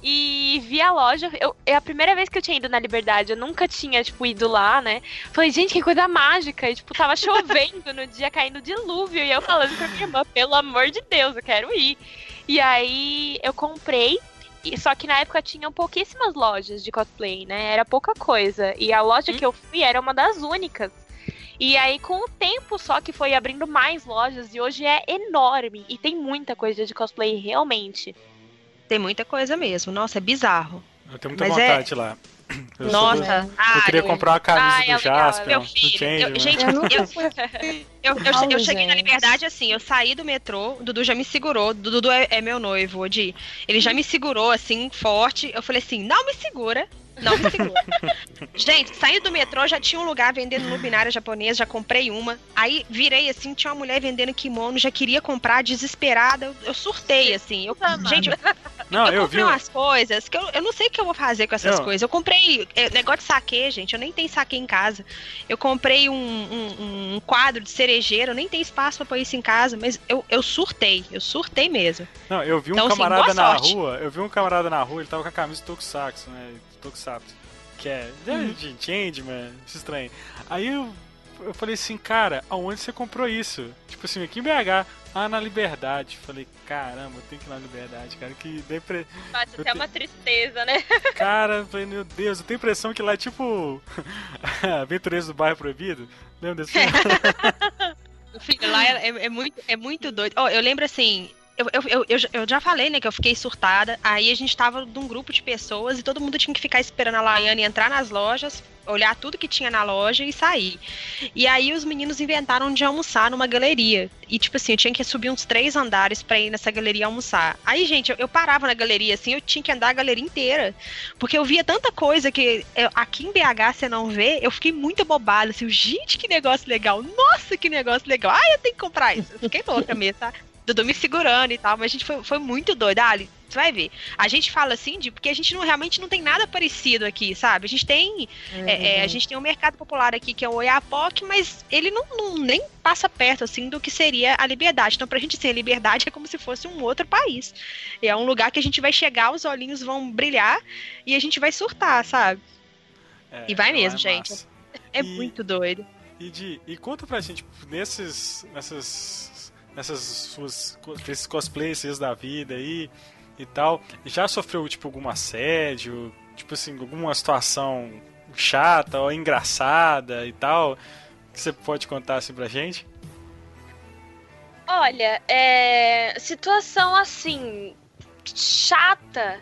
e vi a loja, eu, é a primeira vez que eu tinha ido na Liberdade, eu nunca tinha, tipo, ido lá, né? Falei, gente, que coisa mágica, e, tipo, tava chovendo no dia, caindo dilúvio, e eu falando pra minha irmã, pelo amor de Deus, eu quero ir. E aí eu comprei, e só que na época tinham pouquíssimas lojas de cosplay, né? Era pouca coisa. E a loja que eu fui era uma das únicas. E aí, com o tempo só que foi abrindo mais lojas, e hoje é enorme. E tem muita coisa de cosplay, realmente. Tem muita coisa mesmo. Nossa, é bizarro. Eu tenho muita Mas é- vontade lá. Eu sou Nossa, Eu ah, queria eu- comprar uma camisa Ah, é do legal, Jasper, meu do filho. Eu- gente, Eu eu-. Eu, eu, eu cheguei na liberdade assim, eu saí do metrô, o Dudu já me segurou. O Dudu é, é meu noivo, Odi. Ele já me segurou assim, forte. Eu falei assim: não me segura, Não segura. Gente, saindo do metrô, já tinha um lugar vendendo luminária japonesa, já comprei uma. Aí virei assim, tinha uma mulher vendendo kimono, já queria comprar, desesperada. Eu, eu surtei, assim. Eu, gente, eu, Não, eu eu comprei vi. umas coisas que eu, eu não sei o que eu vou fazer com essas Não. coisas. Eu comprei é, negócio de saque, gente. Eu nem tenho saque em casa. Eu comprei um, um- um quadro de cerejeira, eu nem tenho espaço pra pôr isso em casa, mas eu, eu surtei. Eu surtei mesmo. Não, eu vi um Então, assim, camarada boa na sorte. rua, eu vi um camarada na rua, ele tava com a camisa do Tokusatsu, né? Tokusatsu. Que é Uhum. de Changeman, isso estranho. Aí eu, eu falei assim, cara, aonde você comprou isso? Tipo assim, aqui em BH. Ah, na Liberdade. Falei, caramba, eu tenho que ir na Liberdade, cara. Que depre... Bate Eu até te- uma tristeza, né? Cara, eu falei, meu Deus, eu tenho a impressão que lá é tipo. Aventureiros do Bairro Proibido. Lembra desse filme? Filho, lá é, é- é muito, é muito doido. Ó, eu lembro assim. Eu, eu, eu, eu já- falei, né, que eu fiquei surtada. Aí a gente tava num grupo de pessoas e todo mundo tinha que ficar esperando a Laiane entrar nas lojas, olhar tudo que tinha na loja e sair. E aí os meninos inventaram de almoçar numa galeria. E, tipo assim, eu tinha que subir uns três andares pra ir nessa galeria almoçar. Aí, gente, eu, eu parava na galeria, assim, eu tinha que andar a galeria inteira. Porque eu via tanta coisa que eu- aqui em BH você não vê, eu fiquei muito bobada, assim, gente, que negócio legal. Nossa, que negócio legal. Ah, eu tenho que comprar isso. Eu fiquei louca mesmo, tá? Dudu me segurando e tal, mas a gente foi, foi muito doido. Ali, você vai ver. A gente fala assim, de, porque a gente não, realmente não tem nada parecido aqui, sabe? A gente tem é, é, a gente tem um mercado popular aqui que é o Oiapoque, mas ele não, não- nem passa perto assim do que seria a liberdade. Então, pra gente ser a liberdade é como se fosse um outro país. É um lugar que a gente vai chegar, os olhinhos vão brilhar e a gente vai surtar, sabe? É, E vai mesmo, é gente. massa. É E- muito doido. E, de, e conta pra gente, nesses, nessas, nessas suas, esses cosplays da vida aí e tal, já sofreu, tipo, algum assédio, tipo assim, alguma situação chata ou engraçada e tal, que você pode contar assim pra gente? Olha, é, situação assim chata.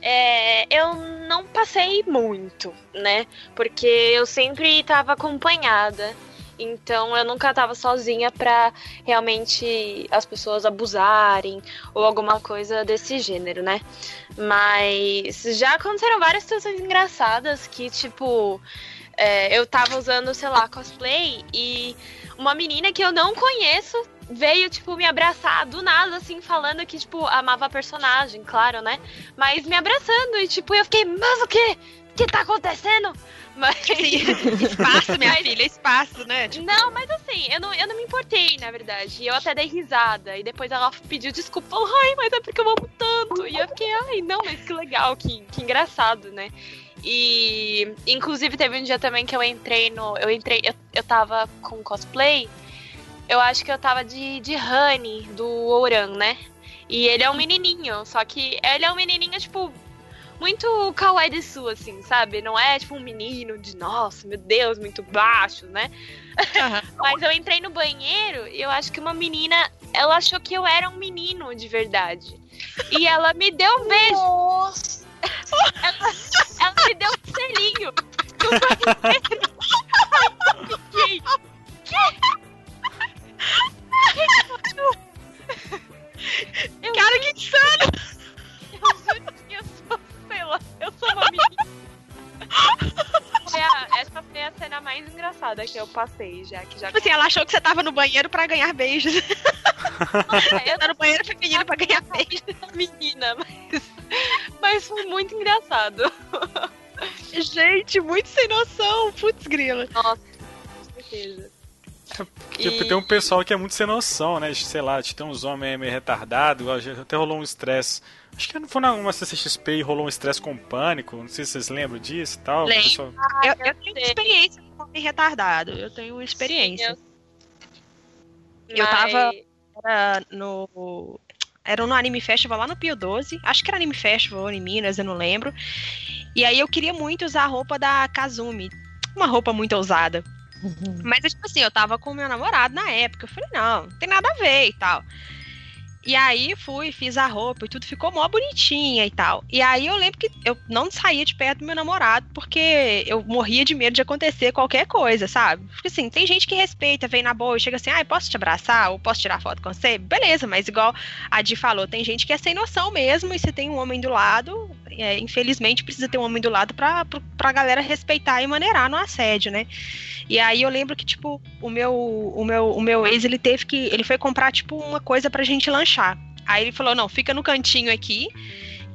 é, eu não passei muito, né? Porque eu sempre tava acompanhada. Então eu nunca tava sozinha pra realmente as pessoas abusarem ou alguma coisa desse gênero, né? Mas já aconteceram várias situações engraçadas que, tipo, é, eu tava usando, sei lá, cosplay e uma menina que eu não conheço veio, tipo, me abraçar do nada, assim, falando que, tipo, amava a personagem, claro, né? Mas me abraçando e, tipo, eu fiquei, mas o quê? O que tá acontecendo? Mas. espaço, minha filha, espaço, né? Tipo, Não, mas assim, eu não, eu não me importei, na verdade. E eu até dei risada. E depois ela pediu desculpa, falou, ai, mas é porque eu amo tanto. E eu fiquei, ai, não, mas que legal, que, que engraçado, né? E inclusive teve um dia também que eu entrei no. Eu entrei, eu, eu tava com cosplay. Eu acho que eu tava de, de Honey, do Ouran, né? E ele é um menininho, só que ele é um menininho, tipo, muito kawaii de sua, assim, sabe? Não é tipo um menino de, nossa, meu Deus, muito baixo, né? Mas eu entrei no banheiro e eu acho que uma menina, ela achou que eu era um menino de verdade. E ela me deu um beijo. Nossa! Ela, ela me deu um selinho. no banheiro. Fiquei, Eu Cara, que insano! Eu sou uma menina. A- essa foi a cena mais engraçada que eu passei, já que já Tipo assim, ela achou que você tava no banheiro pra ganhar beijos. eu tá no banheiro feminino pra ganhar beijos. menina, mas, mas foi muito engraçado. Gente, muito sem noção. Putz, grila. Nossa, com certeza. Porque E- tem um pessoal que é muito sem noção, né? Sei lá, tem uns homens meio retardados, até rolou um estresse. Acho que não foi numa CCXP e rolou um estresse com pânico, não sei se vocês lembram disso e tal. Lembro. pessoal- Eu, eu tenho experiência com homem retardado. Eu tenho experiência. Sim, Eu tava- Mas- Era no. Era no Anime Festival lá no Pio 12. Acho que era Anime Festival em Minas, eu não lembro. E aí eu queria muito usar a roupa da Kazumi. Uma roupa muito ousada. Mas, tipo assim, eu tava com meu namorado na época. Eu falei, não, não tem nada a ver e tal. E aí fui, fiz a roupa e tudo ficou mó bonitinha e tal. E aí eu lembro que eu não saía de perto do meu namorado porque eu morria de medo de acontecer qualquer coisa, sabe? Porque assim, tem gente que respeita, vem na boa e chega assim, ai, posso te abraçar? Ou posso tirar foto com você? Beleza, mas igual a Di falou, tem gente que é sem noção mesmo e se tem um homem do lado, é, infelizmente precisa ter um homem do lado pra, pra galera respeitar e maneirar no assédio, né? E aí eu lembro que, tipo, o meu, o meu, o meu ex, ele teve que. Ele foi comprar, tipo, uma coisa pra gente lanchar. Aí ele falou: não, fica no cantinho aqui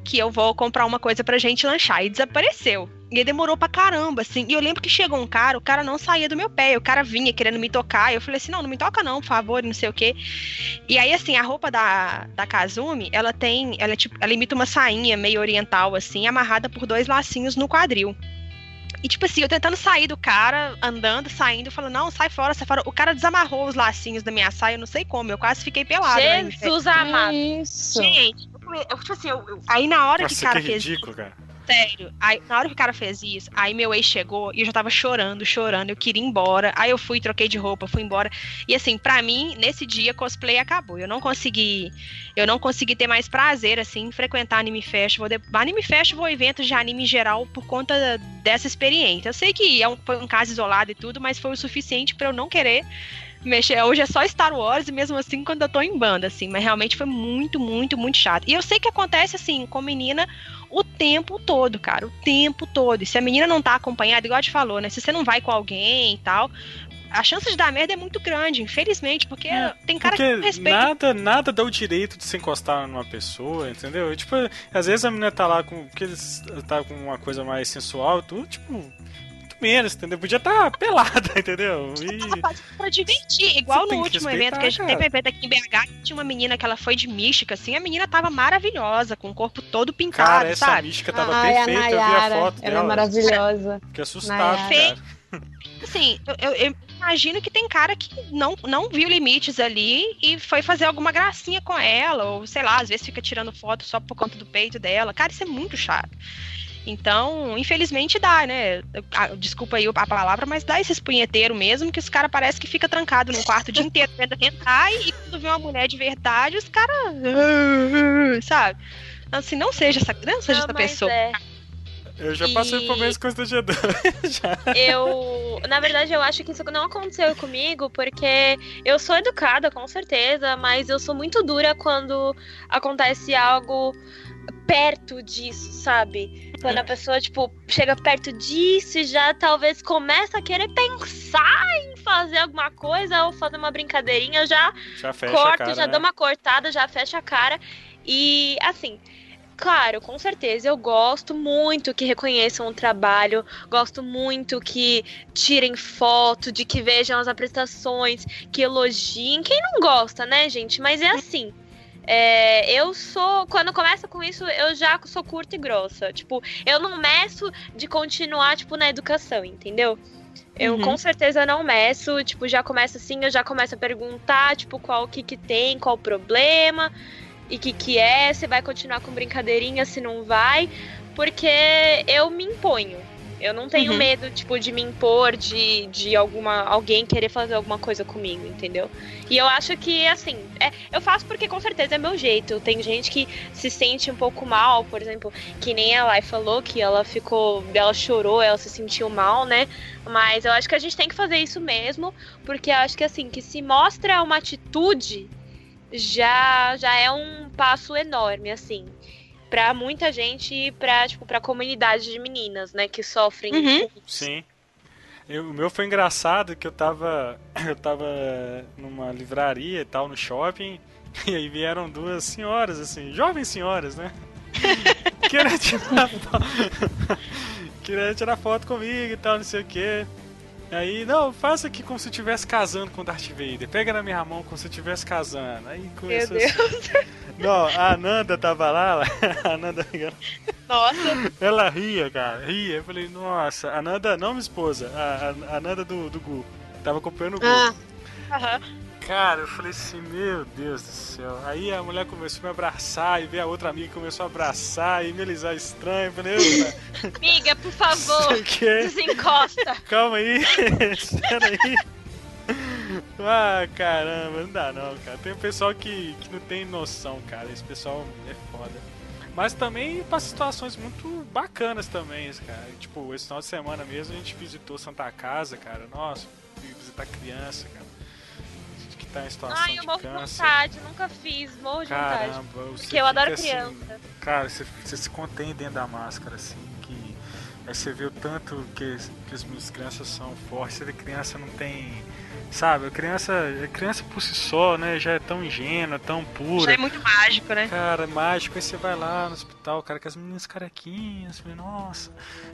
que eu vou comprar uma coisa pra gente lanchar. E desapareceu. E demorou pra caramba, assim. E eu lembro que chegou um cara, o cara não saía do meu pé. O cara vinha querendo me tocar. Eu falei assim: não, não me toca não, por favor, não sei o quê. E aí, assim, a roupa da, da Kazumi, ela tem. Ela, tipo, ela imita uma sainha meio oriental, assim, amarrada por dois lacinhos no quadril. E, tipo assim, eu tentando sair do cara, andando, saindo, falando, não, sai fora, sai fora. O cara desamarrou os lacinhos da minha saia, eu não sei como, eu quase fiquei pelada. Jesus amado. Isso. Gente, eu, tipo assim, eu, eu, aí na hora Nossa, que o cara que fez ridículo, cara. Sério. Aí, na hora que o cara fez isso, aí meu ex chegou e eu já tava chorando, chorando. Eu queria ir embora. Aí eu fui, troquei de roupa, fui embora. E assim, pra mim, nesse dia, cosplay acabou. Eu não consegui. Eu não consegui ter mais prazer, assim, frequentar anime festival. De- Anime festival, eventos de anime em geral, por conta dessa experiência. Eu sei que é um, foi um caso isolado e tudo, mas foi o suficiente pra eu não querer mexer. Hoje é só Star Wars, e mesmo assim, quando eu tô em banda, assim. Mas realmente foi muito, muito, muito chato. E eu sei que acontece, assim, com menina o tempo todo, cara. O tempo todo. E se a menina não tá acompanhada, igual a gente falou, né? Se você não vai com alguém e tal. A chance de dar merda é muito grande, infelizmente, porque É, tem cara que não Porque respeita. nada, nada dá o direito de se encostar numa pessoa, entendeu? Tipo, às vezes a menina tá lá com. Porque tá com uma coisa mais sensual, tudo, tipo. Muito menos, entendeu? Podia estar tá pelada, entendeu? E. Tava fazendo pra divertir, igual Você no que último respeitar, evento que a gente cara. teve um evento aqui em BH, que tinha uma menina que ela foi de mística, assim, a menina tava maravilhosa, com o corpo todo pintado, Cara, essa sabe? mística tava Ai, a perfeita, eu vi a foto ela dela. é maravilhosa. Fiquei assustado, Nayara. cara. Assim, eu, eu- eu imagino que tem cara que não, não viu limites ali e foi fazer alguma gracinha com ela, ou sei lá, às vezes fica tirando foto só por conta do peito dela. Cara, isso é muito chato. Então, infelizmente dá, né? Ah, Desculpa aí a palavra, mas dá esses punheteiros mesmo, que os caras parece que fica trancado num quarto o dia inteiro vendo hentai e quando vê uma mulher de verdade, os caras. Sabe? Então, assim, não seja essa, não seja Não, essa pessoa. é. Eu já passei por E- menos constrangedor. já. Eu, na verdade, eu acho que isso não aconteceu comigo porque eu sou educada, com certeza, mas eu sou muito dura quando acontece algo perto disso, sabe? Quando a pessoa, tipo, chega perto disso e já talvez começa a querer pensar em fazer alguma coisa ou fazer uma brincadeirinha, eu já Já corto, cara, já né? dou uma cortada, já fecha a cara. E assim, claro, com certeza, eu gosto muito que reconheçam o trabalho, gosto muito que tirem foto, de que vejam as apresentações, que elogiem. Quem não gosta, né, gente? Mas é assim. É, eu sou. Quando começa com isso, eu já sou curta e grossa. Tipo, eu não meço de continuar, tipo, na educação, entendeu? Eu Uhum. com certeza não meço, tipo, já começa assim, eu já começo a perguntar, tipo, qual o que que tem, qual o problema e o que que é, se vai continuar com brincadeirinha, se não vai, porque eu me imponho. Eu não tenho Uhum. medo, tipo, de me impor, de, de alguma, alguém querer fazer alguma coisa comigo, entendeu? E eu acho que, assim, é, eu faço porque com certeza é meu jeito. Tem gente que se sente um pouco mal, por exemplo, que nem a Lai falou que ela ficou, ela chorou, ela se sentiu mal, né? Mas eu acho que a gente tem que fazer isso mesmo, porque eu acho que assim, que se mostra uma atitude, já já é um passo enorme, assim. Pra muita gente e pra, tipo, pra comunidade de meninas, né, que sofrem Uhum. Sim. Eu- o meu foi engraçado que eu tava. Eu tava numa livraria e tal, no shopping. E aí vieram duas senhoras, assim, jovens senhoras, né? Querendo tirar foto. Querendo tirar foto comigo e tal, não sei o que. Aí, não, faça aqui como se estivesse casando com o Darth Vader. Pega na minha mão como se eu estivesse casando. Aí começou Deus. assim. Não, a Ananda tava lá, a Ananda Nossa, ela ria, cara, ria. Eu falei, nossa, a Nanda, não minha esposa, a, a, a Nanda do, do Gu. Tava acompanhando o Gu. Ah, aham. Cara, eu falei assim, meu Deus do céu. Aí a mulher começou a me abraçar, e veio a outra amiga começou a abraçar e me alisar estranho. Eu falei, "Opa, Amiga, por favor, desencosta. calma aí, espera aí. Ah, caramba, não dá não, cara. Tem um pessoal que, que não tem noção, cara. Esse pessoal é foda. Mas também para situações muito bacanas também, cara. Tipo, esse final de semana mesmo a gente visitou Santa Casa, cara. Nossa, fui visitar criança, cara. Que tá em situação Ai, eu de morro de vontade, nunca fiz, morro de vontade. Caramba, você Porque eu adoro assim, criança. cara, você, você se contém dentro da máscara, assim, que. Aí você vê o tanto que, que as minhas crianças são fortes, você vê que criança não tem. Sabe, a criança, a criança por si só, né, já é tão ingênua, tão pura. Já é muito mágico, né? Cara, é mágico. Aí você vai lá no hospital, cara, com as meninas carequinhas. Falei, nossa.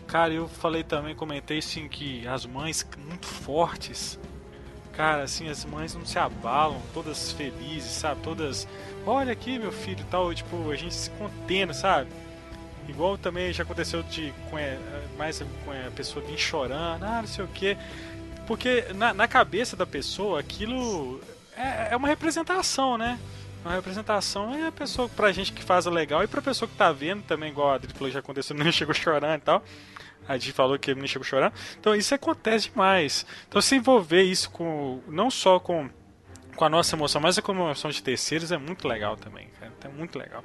Cara, eu falei também, comentei assim, que as mães muito fortes. Cara, assim, as mães não se abalam, todas felizes, sabe? Todas. Olha aqui, meu filho e tal. Tipo, a gente se contendo, sabe? Igual também já aconteceu de mais com a pessoa vir chorando, ah, não sei o que. Porque na, na cabeça da pessoa aquilo é, é uma representação, né? Uma representação é a pessoa, pra gente que faz legal e pra pessoa que tá vendo também, igual a Adri falou já aconteceu, não chegou chorando e tal. A Adri falou que não chegou chorando. Então isso acontece demais. Então se envolver isso com. não só com, com a nossa emoção, mas a emoção de terceiros é muito legal também, cara. É muito legal.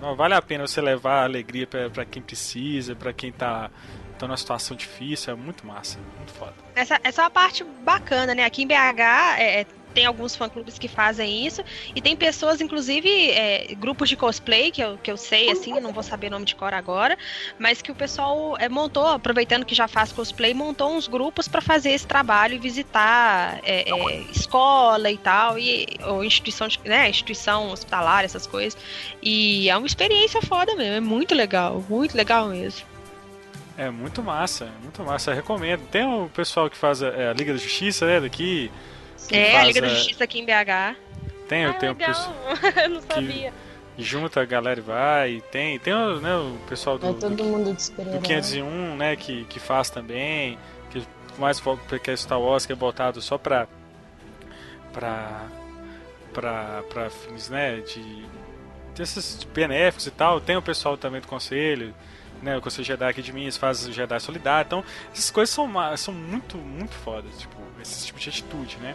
Não, vale a pena você levar alegria pra quem precisa, pra quem tá, tá numa situação difícil, é muito massa, muito foda. Essa, essa é uma parte bacana, né? Aqui em BH é, é, tem alguns fã-clubes que fazem isso. E tem pessoas, inclusive, é, grupos de cosplay, que eu, que eu sei, assim, não vou saber o nome de cor agora, mas que o pessoal é, montou, aproveitando que já faz cosplay, montou uns grupos para fazer esse trabalho e visitar é, é, escola e tal, e, ou instituição, né, instituição hospitalar, essas coisas. E é uma experiência foda mesmo, é muito legal, muito legal mesmo. É muito massa, é muito massa, recomendo. Tem o pessoal que faz a, é, a Liga da Justiça, né, daqui. É, faz, a Liga da é, Justiça aqui em BH. Tem, Ah, tem o legal. pessoal eu não sabia. junta a galera e vai. Tem, tem o, né, o pessoal do, É todo do, mundo de do super-herói. 501, né, que, que faz também. Que mais porque é Star Wars que é voltado só pra. pra. pra, pra fins, né, de. desses benéficos e tal. Tem o pessoal também do conselho. Né, o Conselho Jedi aqui de Minas faz o Jedi Solidário. Então, essas coisas são, são muito, muito fodas. Tipo, esse tipo de atitude, né?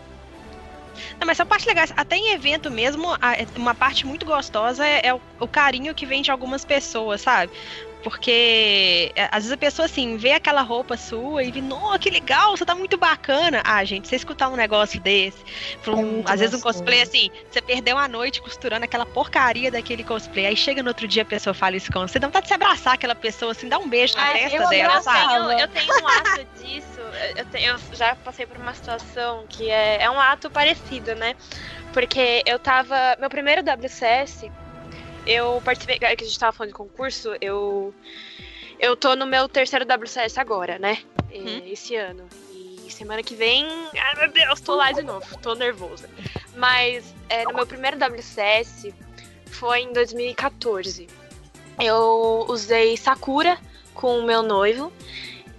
Não, mas são partes legais. Até em evento mesmo, a- uma parte muito gostosa é, é o carinho que vem de algumas pessoas, sabe? Porque é, às vezes a pessoa assim vê aquela roupa sua e vê, nossa, que legal, você tá muito bacana. Ah, gente, você escutar um negócio desse, um- É às vezes um cosplay assim, você perdeu a noite costurando aquela porcaria daquele cosplay. Aí chega no outro dia a pessoa fala isso com você, dá vontade de se abraçar aquela pessoa, assim, dá um beijo na Ai, testa eu dela, sabe? Eu, eu tenho um ato disso. Eu, tenho- eu já passei por uma situação que é, é um ato parecido, né? Porque eu tava. Meu primeiro WCS, eu participei. é Que a gente tava falando de concurso, eu. Eu tô no meu terceiro WCS agora, né? Uhum. Esse ano. E semana que vem. Ai meu Deus, tô lá de novo. Tô nervosa. Mas é, no meu primeiro WCS foi em 2014. Eu usei Sakura com o meu noivo.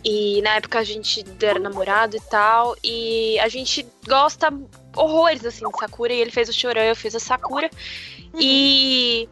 E na época a gente era namorado e tal. E a gente gosta horrores assim de Sakura. E ele fez o Choran, eu fiz a Sakura. E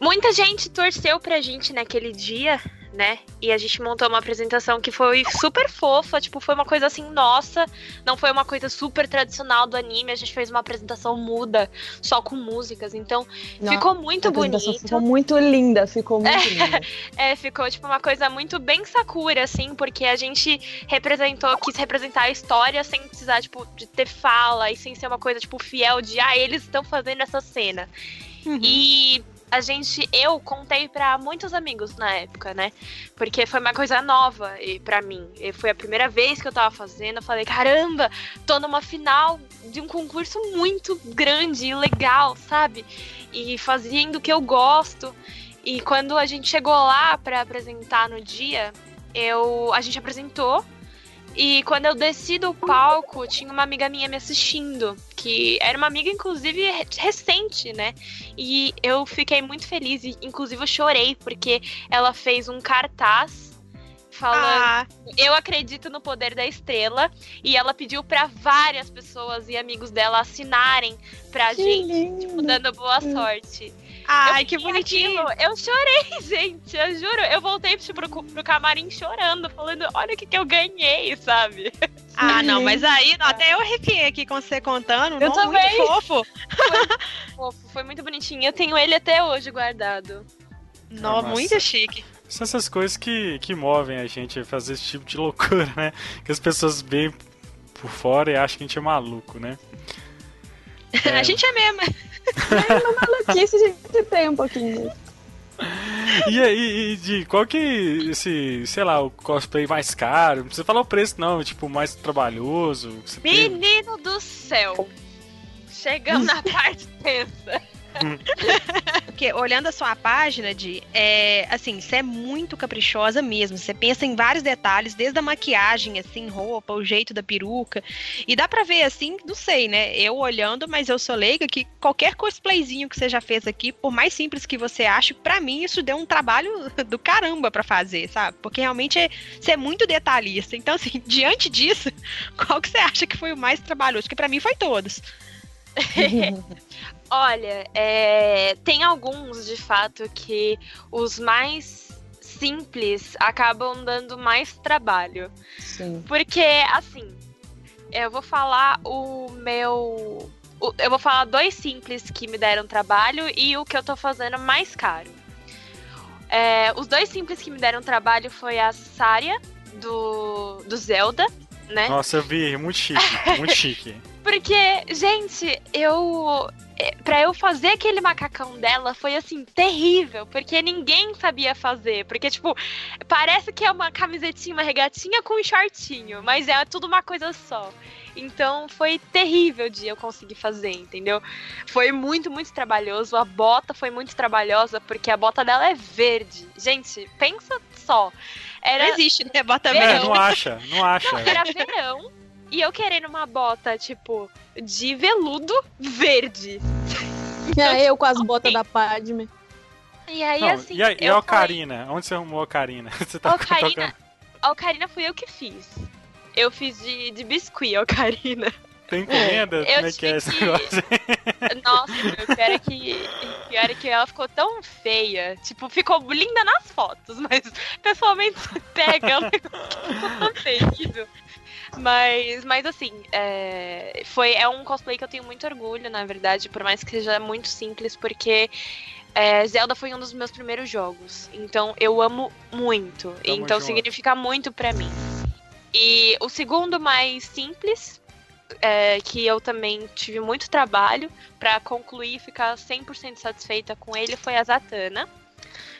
muita gente torceu pra gente naquele dia, né? E a gente montou uma apresentação que foi super fofa. Tipo, foi uma coisa assim, nossa. Não foi uma coisa super tradicional do anime. A gente fez uma apresentação muda, só com músicas. Então, Não, ficou muito bonito. Ficou muito linda, ficou muito linda. É, ficou tipo uma coisa muito bem Sakura, assim, porque a gente representou, quis representar a história sem precisar, tipo, de ter fala e sem ser uma coisa, tipo, fiel de, ah, eles estão fazendo essa cena. Uhum. E a gente, eu contei pra muitos amigos na época, né? Porque foi uma coisa nova e para mim. E foi a primeira vez que eu tava fazendo. Eu falei, caramba, tô numa final de um concurso muito grande e legal, sabe? E fazendo o que eu gosto. E quando a gente chegou lá pra apresentar no dia, eu a gente apresentou. E quando eu desci do palco, tinha uma amiga minha me assistindo, que era uma amiga, inclusive, re- recente, né? E eu fiquei muito feliz, e inclusive eu chorei, porque ela fez um cartaz falando Ah, eu acredito no poder da estrela e ela pediu pra várias pessoas e amigos dela assinarem pra Que gente, tipo, dando boa sorte. Ai, Eu que bonitinho. aquilo, Eu chorei, gente, eu juro. Eu voltei pro, pro camarim chorando, falando, olha o que, que eu ganhei, sabe? Ah, não, mas aí, até eu arrepiei aqui com você contando. Eu não, também. Muito fofo. Fofo, foi muito bonitinho. Eu tenho ele até hoje guardado. Não, massa. muito chique. São essas coisas que, que movem a gente a fazer esse tipo de loucura, né? Que as pessoas veem por fora e acham que a gente é maluco, né? A gente é mesmo. É uma maluquice, a gente tem um pouquinho. E aí, e de qual que esse, sei lá, o cosplay mais caro? Não precisa falar o preço, não, tipo, mais trabalhoso. você teve. Menino do céu! Chegamos na parte tensa. Porque olhando a sua página, de é, assim, você é muito caprichosa mesmo. Você pensa em vários detalhes, desde a maquiagem, assim, roupa, o jeito da peruca. E dá pra ver, assim, não sei, né? Eu olhando, mas eu sou leiga, que qualquer cosplayzinho que você já fez aqui, por mais simples que você ache, pra mim isso deu um trabalho do caramba pra fazer, sabe? Porque realmente é, você é muito detalhista. Então, assim, diante disso, qual que você acha que foi o mais trabalhoso? Porque pra mim foi todos. Olha, é, tem alguns de fato que os mais simples acabam dando mais trabalho. Sim. Porque, assim, eu vou falar o meu. o- Eu vou falar dois simples que me deram trabalho e o que eu tô fazendo mais caro. É, os dois simples que me deram trabalho foi a Saria do, do Zelda, né? Nossa, eu vi, muito chique, muito chique. Porque, gente, eu. é, Pra eu fazer aquele macacão dela foi assim, terrível. Porque ninguém sabia fazer. Porque, tipo, parece que é uma camisetinha, uma regatinha com um shortinho. Mas é tudo uma coisa só. Então foi terrível de eu conseguir fazer, entendeu? Foi muito, muito trabalhoso. A bota foi muito trabalhosa, porque a bota dela é verde. Gente, pensa só. Era, Não existe, né? Bota Verão. É, não acha, não acha. não, era verão. E eu querendo uma bota, tipo, de veludo verde. É, eu com as botas da Padme. E aí, Não, assim. e a, e a falei, Ocarina? Onde você arrumou a Ocarina? Você tá Ocarina, tocando. a Ocarina fui eu que fiz. Eu fiz de, de biscuit Ocarina. Tem encomenda? Eu Como é que é esse que- negócio? Nossa, o pior é que, pior é que ela ficou tão feia. Tipo, ficou linda nas fotos, mas pessoalmente você pega, que ficou tão terrível. Mas, mas assim, é, foi, é um cosplay que eu tenho muito orgulho, na verdade, por mais que seja muito simples, porque é, Zelda foi um dos meus primeiros jogos. Então eu amo muito. então junto. significa muito pra mim. E o segundo mais simples, é, que eu também tive muito trabalho pra concluir e ficar 100% satisfeita com ele, foi a Zatanna.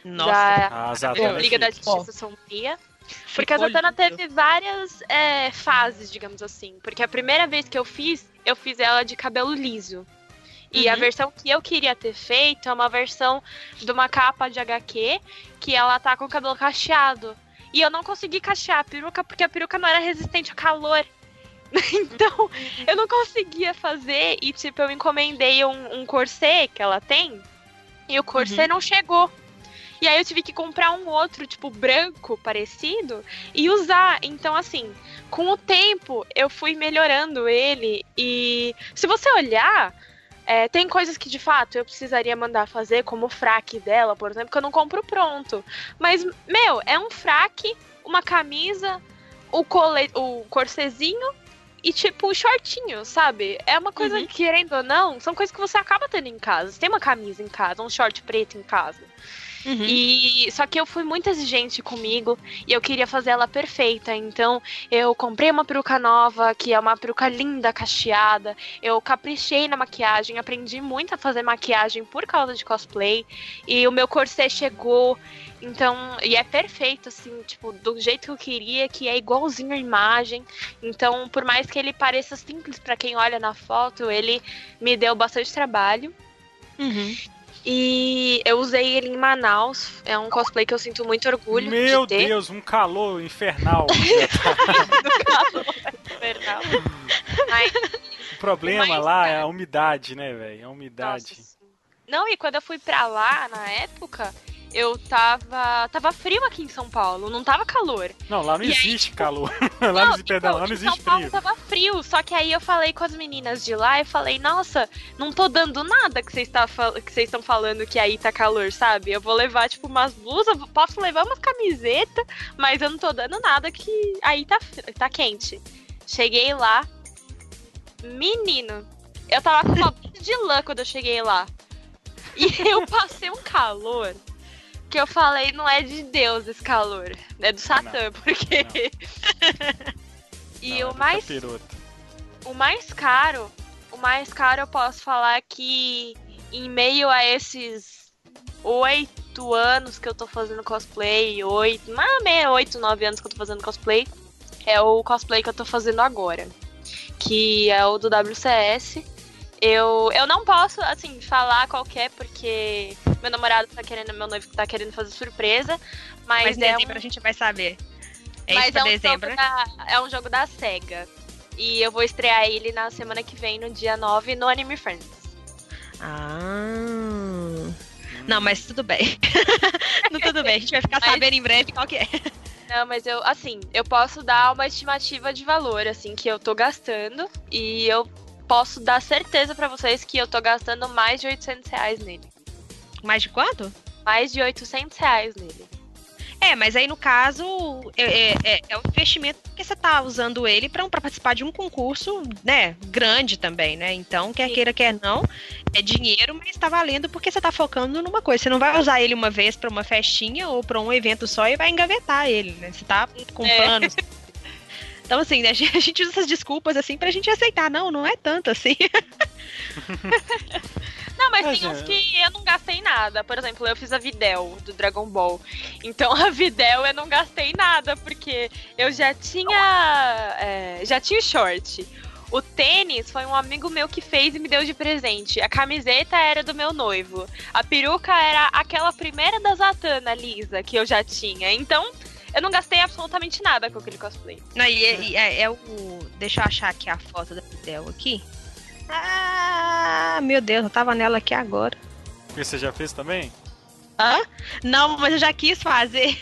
Nossa. da da Zatanna é Liga da chique. Justiça Sombria. Porque a Zatanna teve várias é, fases, digamos assim. Porque a primeira vez que eu fiz, eu fiz ela de cabelo liso. E a Uhum. versão que eu queria ter feito é uma versão de uma capa de HQ que ela tá com o cabelo cacheado. E eu não consegui cachear a peruca porque a peruca não era resistente ao calor. então, eu não conseguia fazer. E, tipo, eu encomendei um, um corset que ela tem. E o corset Uhum. não chegou. E aí eu tive que comprar um outro, tipo, branco, parecido, e usar. Então, assim, com o tempo eu fui melhorando ele. E se você olhar, é, tem coisas que de fato eu precisaria mandar fazer, como o fraque dela, por exemplo, que eu não compro pronto. Mas, meu, é um fraque, uma camisa, o, cole... o corsezinho e, tipo, o shortinho, sabe? É uma coisa, Uhum. querendo ou não, são coisas que você acaba tendo em casa. Você tem uma camisa em casa, um short preto em casa. Uhum. E só que eu fui muito exigente comigo e eu queria fazer ela perfeita. Então eu comprei uma peruca nova, que é uma peruca linda, cacheada. Eu caprichei na maquiagem, aprendi muito a fazer maquiagem por causa de cosplay. E o meu corset chegou. Então, e é perfeito, assim, tipo, do jeito que eu queria, que é igualzinho a imagem. Então, por mais que ele pareça simples pra quem olha na foto, ele me deu bastante trabalho. Uhum. E eu usei ele em Manaus. É um cosplay que eu sinto muito orgulho Meu de ter. Deus, um calor infernal. Infernal. Mas, o problema Mas, lá é cara- a umidade, né, velho? A umidade. nossa. Não, e quando eu fui pra lá, na época, eu tava. Tava frio aqui em São Paulo, não tava calor. Não, lá não E aí, existe tipo, calor. lá não, tipo, perdão, lá não em existe São Paulo frio. tava frio, só que aí eu falei com as meninas de lá e falei, nossa, não tô dando nada que vocês tá estão falando que aí tá calor, sabe? Eu vou levar, tipo, umas blusas, posso levar umas camisetas, mas eu não tô dando nada que aí tá, tá quente. Cheguei lá, menino, eu tava com uma blusa de lã quando eu cheguei lá. E eu passei um calor que eu falei, não é de Deus esse calor, é do Satã, porque. e Não, é o do mais capiroto. o mais caro, o mais caro eu posso falar que em meio a esses oito anos que eu tô fazendo cosplay, oito, mais meio, oito, nove anos que eu tô fazendo cosplay, é o cosplay que eu tô fazendo agora. Que é o do WCS. Eu, eu não posso, assim, falar qualquer, porque meu namorado tá querendo, meu noivo tá querendo fazer surpresa. Mas, Mas é dezembro um, a gente vai saber. É mas isso é um, dezembro, jogo da, é um jogo da SEGA. E eu vou estrear ele na semana que vem, no dia 9, no Anime Friends. Ah. Não, mas tudo bem. não, tudo bem. A gente vai ficar Mas- sabendo em breve qual que é. Não, mas eu, assim, eu posso dar uma estimativa de valor, assim, que eu tô gastando. E eu posso dar certeza pra vocês que eu tô gastando mais de 800 reais nele. Mais de quanto? Mais de 800 reais nele. É, mas aí no caso é, é, é- é um investimento porque você tá usando ele pra participar de um concurso, né, grande também, né? Então, quer Sim. queira, quer não, é dinheiro, mas tá valendo porque você tá focando numa coisa. Você não vai usar ele uma vez pra uma festinha ou pra um evento só e vai engavetar ele, né? Você tá com É. Então, assim, né, a gente a gente usa essas desculpas assim pra gente aceitar. Não, não é tanto assim. Não, mas Mas tem é. uns que eu não gastei nada. Por exemplo, eu fiz a Videl do Dragon Ball. Então a Videl eu não gastei nada, porque eu já tinha. é, já tinha o short. O tênis foi um amigo meu que fez e me deu de presente. A camiseta era do meu noivo. A peruca era aquela primeira da Zatanna, lisa, que eu já tinha. Então, eu não gastei absolutamente nada com aquele cosplay. Não, e é, é- é o. Deixa eu achar aqui a foto da Fidel aqui. Ah, meu Deus, eu tava nela aqui agora. E você já fez também? Hã? Não, mas eu já quis fazer.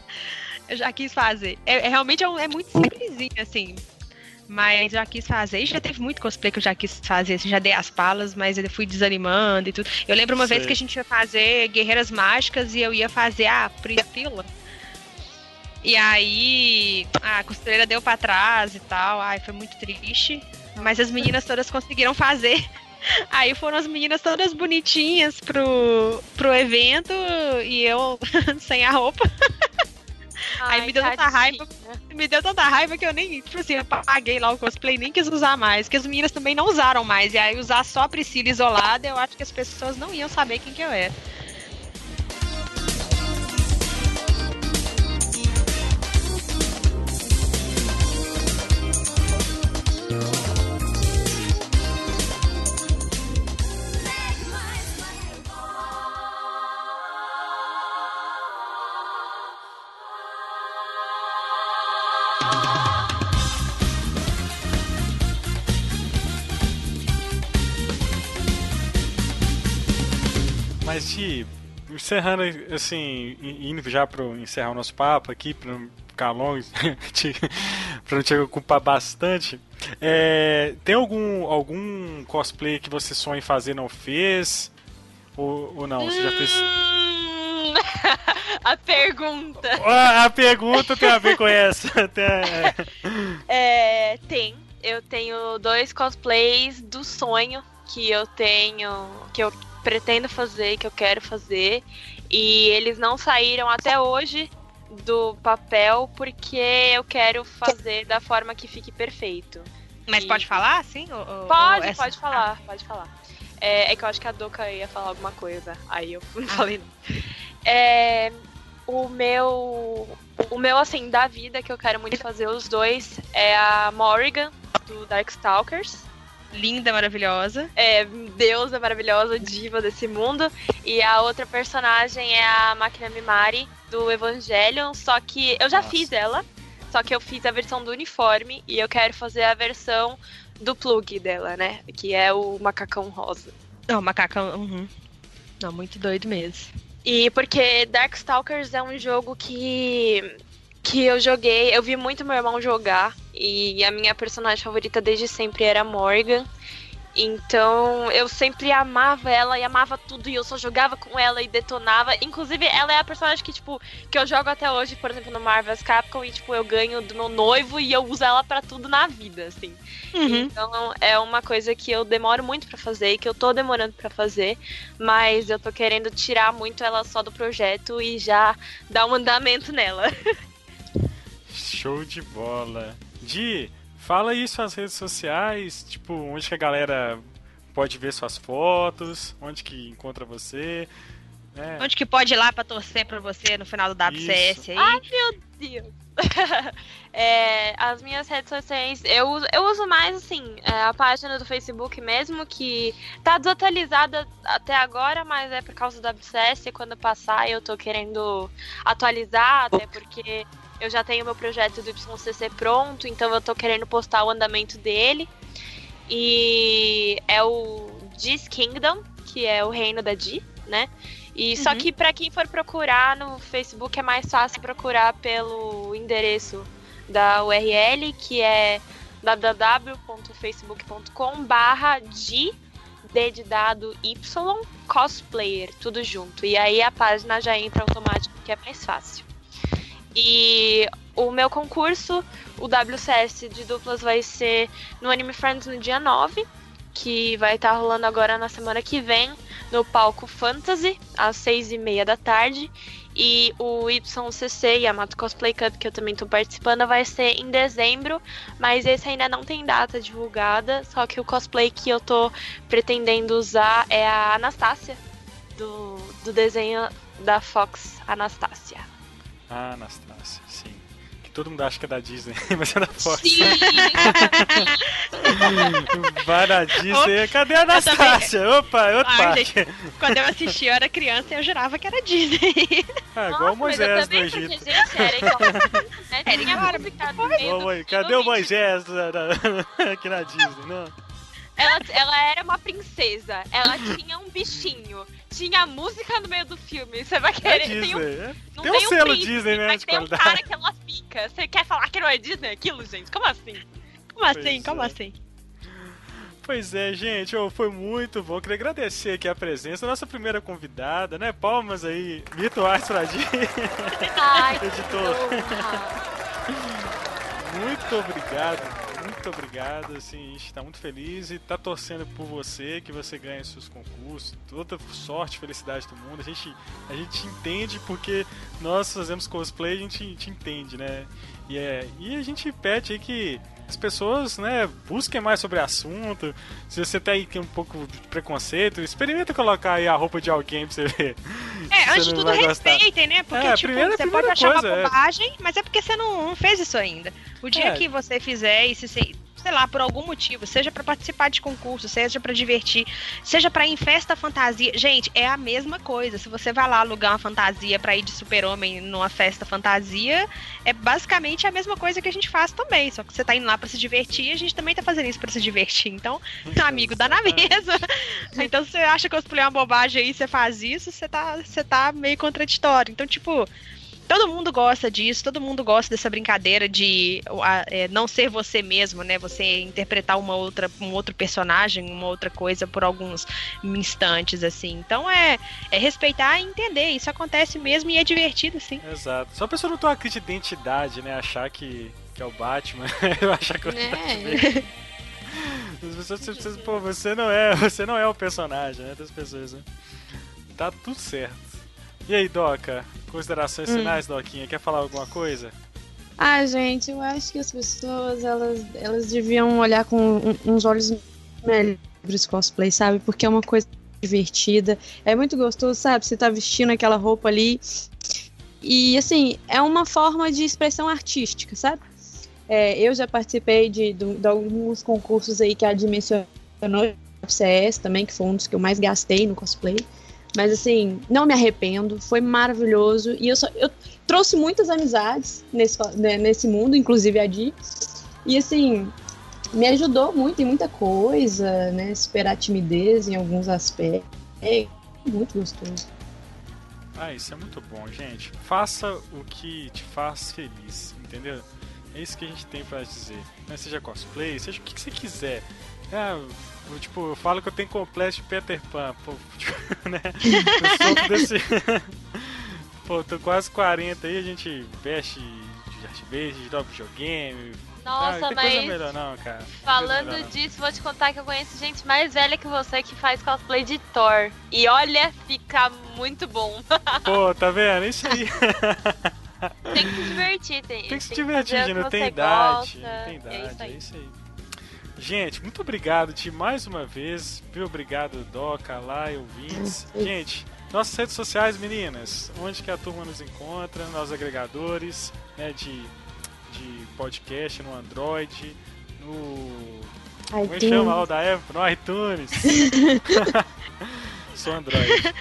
eu já quis fazer. É, é- realmente é, um- é muito simplesinho, assim. Mas eu já quis fazer. E já teve muito cosplay que eu já quis fazer. Assim, já dei as palas, mas eu fui desanimando e tudo. Eu lembro uma vez Sei. que a gente ia fazer Guerreiras Mágicas e eu ia fazer a Priscila. E aí a costureira deu pra trás e tal. Ai, foi muito triste. Mas as meninas todas conseguiram fazer. Aí foram as meninas todas bonitinhas pro, pro evento e eu sem a roupa. Aí me deu tanta tadinha. raiva. Me deu tanta raiva que eu nem, tipo assim, eu paguei lá o cosplay, nem quis usar mais. Que as meninas também não usaram mais. E aí usar só a Priscila isolada, eu acho que as pessoas não iam saber quem que eu era. Mas, Ti, encerrando, assim, indo já para encerrar o nosso papo aqui, para não ficar longo, para não te ocupar bastante, é, tem algum, algum cosplay que você sonha em fazer não fez? Ou, ou não? Você já fez. Hum, a pergunta. Ah, a pergunta tem a ver com essa. Tem- é. É, tem. Eu tenho dois cosplays do sonho que eu tenho, que eu pretendo fazer, que eu quero fazer. E eles não saíram até hoje do papel porque eu quero fazer da forma que fique perfeito. Mas E- pode falar, sim? Ou- ou- Pode, ou essa- pode falar, pode falar. É, é que eu acho que a Doca ia falar alguma coisa, aí eu não falei. não. É, o meu, o meu assim da vida que eu quero muito fazer os dois é a Morrigan do Darkstalkers. Linda, maravilhosa. É, deusa maravilhosa, diva desse mundo. E a outra personagem é a Máquina Mimari do Evangelion. Só que eu já Nossa. fiz ela. Só que eu fiz a versão do uniforme e eu quero fazer a versão do plug dela, né? Que é o macacão rosa. Não, macacão. Uhum. Não, muito doido mesmo. E porque Darkstalkers é um jogo que que eu joguei, eu vi muito meu irmão jogar e a minha personagem favorita desde sempre era a Morgan. Então eu sempre amava ela e amava tudo e eu só jogava com ela e detonava. Inclusive, ela é a personagem que, tipo, que eu jogo até hoje, por exemplo, no Marvel's Capcom e, tipo, eu ganho do meu noivo e eu uso ela pra tudo na vida, assim. Uhum. Então é uma coisa que eu demoro muito pra fazer e que eu tô demorando pra fazer, mas eu tô querendo tirar muito ela só do projeto e já dar um andamento nela. Show de bola. Di, Fala aí suas redes sociais, tipo, onde que a galera pode ver suas fotos, onde que encontra você. Né? Onde que pode ir lá pra torcer pra você no final do WCS Isso. aí? Ai, meu Deus! é, as minhas redes sociais, eu, uso, eu uso mais assim, é, a página do Facebook mesmo, que tá desatualizada até agora, mas é por causa do WCS. Quando passar, eu tô querendo atualizar, até porque eu já tenho meu projeto do YCC pronto, então eu tô querendo postar o andamento dele. E é o Diz Kingdom, que é o reino da Di, né? E uhum. só que para quem for procurar no Facebook é mais fácil procurar pelo endereço da URL, que é www.facebook.com barra de D de dado Y cosplayer, tudo junto. E aí a página já entra automático, que é mais fácil. E o meu concurso, o WCS de duplas, vai ser no Anime Friends no dia 9, que vai estar tá rolando agora na semana que vem no palco Fantasy, às seis e meia da tarde. E o YCC, Yamato Cosplay Cup, que eu também estou participando, vai ser em dezembro, mas esse ainda não tem data divulgada, só que o cosplay que eu tô pretendendo usar é a Anastácia, do, do desenho da Fox Anastácia. Ah, Anastácia, sim todo mundo acha que é da Disney, mas é da Fox. Sim! Vai na Disney. Cadê a Anastácia? Opa, é outro Ai, parque. Gente, quando eu assisti, eu era criança e eu jurava que era Disney. Ah, igual o Moisés do Egito. Porque, gente, era igual. Era igual. Cadê o Moisés aqui na Disney? Não. Ela, ela era uma princesa. Ela tinha um bichinho. Tinha música no meio do filme. Você vai querer. É Disney. Tem um, não tem um tem selo príncipe, Disney, né? Mas tem um cara que ela fica. Você quer falar que não é Disney aquilo, gente? Como assim? Como pois assim? Como é. assim? Pois é, gente, oh, foi muito bom. Queria agradecer aqui a presença da nossa primeira convidada, né? Palmas aí, Mito Arts pra Ai, editor. muito obrigado muito obrigado, assim, a gente tá muito feliz e tá torcendo por você, que você ganhe seus concursos, toda sorte, felicidade do mundo. A gente, a gente entende porque nós fazemos cosplay, a gente, gente entende, né? E, é, e a gente pede aí que as pessoas, né, busquem mais sobre o assunto. Se você tem um pouco de preconceito, experimenta colocar aí a roupa de alguém pra você ver. É, antes de tudo respeitem, né? Porque, é, tipo, primeira, você pode achar coisa, uma é. bobagem, é... mas é porque você não, não, fez isso ainda. O dia é. que você fizer e se sei lá, por algum motivo, seja para participar de concurso, seja para divertir, seja para ir em festa fantasia. Gente, é a mesma coisa. Se você vai lá alugar uma fantasia para ir de super-homem numa festa fantasia, é basicamente a mesma coisa que a gente faz também. Só que você tá indo lá para se divertir e a gente também tá fazendo isso para se divertir. Então, amigo, dá na mesa. então, se você acha que eu é uma bobagem aí, você faz isso, você tá, você tá meio contraditório. Então, tipo, todo mundo gosta disso, todo mundo gosta dessa brincadeira de é, não ser você mesmo, né? Você interpretar uma outra, um outro personagem, uma outra coisa por alguns instantes, assim. Então é, é respeitar e entender. Isso acontece mesmo e é divertido, sim. Exato. Só a pessoa não ter uma crise de identidade, né? Achar que, que é o Batman. Eu achar que é. As pessoas precisam, pô, você não é, você não é o personagem, né? Das pessoas, né? Tá tudo certo. E aí, Doca? Considerações hum. finais, Doquinha? Quer falar alguma coisa? Ah, gente, eu acho que as pessoas elas, elas deviam olhar com uns olhos melhores cosplay, sabe? Porque é uma coisa divertida, é muito gostoso, sabe? Você tá vestindo aquela roupa ali. E assim, é uma forma de expressão artística, sabe? É, eu já participei de, de, de, alguns concursos aí que a dimensionou CS também, que foi um dos que eu mais gastei no cosplay. Mas assim, não me arrependo, foi maravilhoso. E eu, só, eu trouxe muitas amizades nesse, né, nesse mundo, inclusive a Di. E assim, me ajudou muito em muita coisa, né? Superar a timidez em alguns aspectos. É muito gostoso. Ah, isso é muito bom, gente. Faça o que te faz feliz, entendeu? É isso que a gente tem para dizer. Né? Seja cosplay, seja o que, você quiser. É, eu, tipo, eu falo que eu tenho complexo de Peter Pan, pô, tipo, né? Eu sou desse. pô, tô quase 40 aí, a gente veste de base, joga videogame. Nossa, ah, mas. Coisa melhor, não, cara. Falando melhor, disso, vou te contar que eu conheço gente mais velha que você que faz cosplay de Thor. E olha, fica muito bom. Pô, tá vendo? Isso aí. tem que se divertir, tem, Tem que se divertir, não tem idade. Não tem idade, É isso é aí. isso aí. Gente, muito obrigado, Ti, mais uma vez. Viu? Obrigado, Doca, lá, ouvintes. Gente, nossas redes sociais, meninas, onde que a turma nos encontra, nos agregadores né, de, de podcast, no Android, no. Como é que chama lá o da Apple? No iTunes. Sou Android.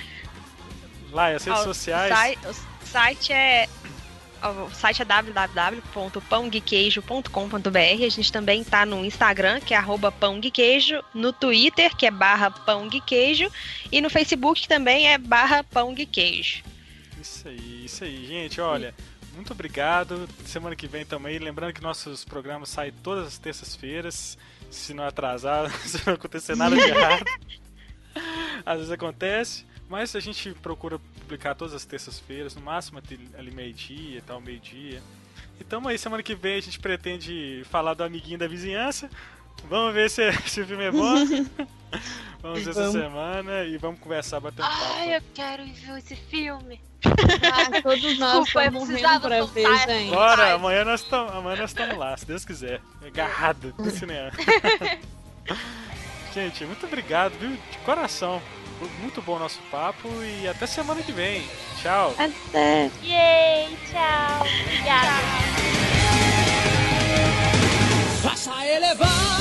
Lá, as redes Ó, sociais. O site é o site é www.pãoguequeijo.com.br. A gente também tá no Instagram, que é arroba pãoguequeijo, no Twitter, que é barra pãoguequeijo, e no Facebook que também é barra pãoguequeijo. Isso aí, isso aí, gente. Olha, muito obrigado. Semana que vem também. Lembrando que nossos programas saem todas as terças-feiras. Se não atrasar, se não acontecer nada de errado. Às vezes acontece. Mas a gente procura publicar todas as terças-feiras, no máximo até ali meio-dia, tal, meio-dia. E tamo aí, semana que vem a gente pretende falar do amiguinho da vizinhança. Vamos ver se, se o filme é bom. vamos ver essa Vamos. semana e vamos conversar, bater um papo. Ai, eu quero ir ver esse filme. Ah, todos nós Desculpa, estamos morrendo pra soltar ver, essa gente. Bora, amanhã nós estamos amanhã nós estamos lá, se Deus quiser. Agarrado no cinema. Gente, muito obrigado, viu? De coração. Foi muito bom o nosso papo e até semana que vem. Tchau. Até. Yay, tchau. Obrigada. Faça elevar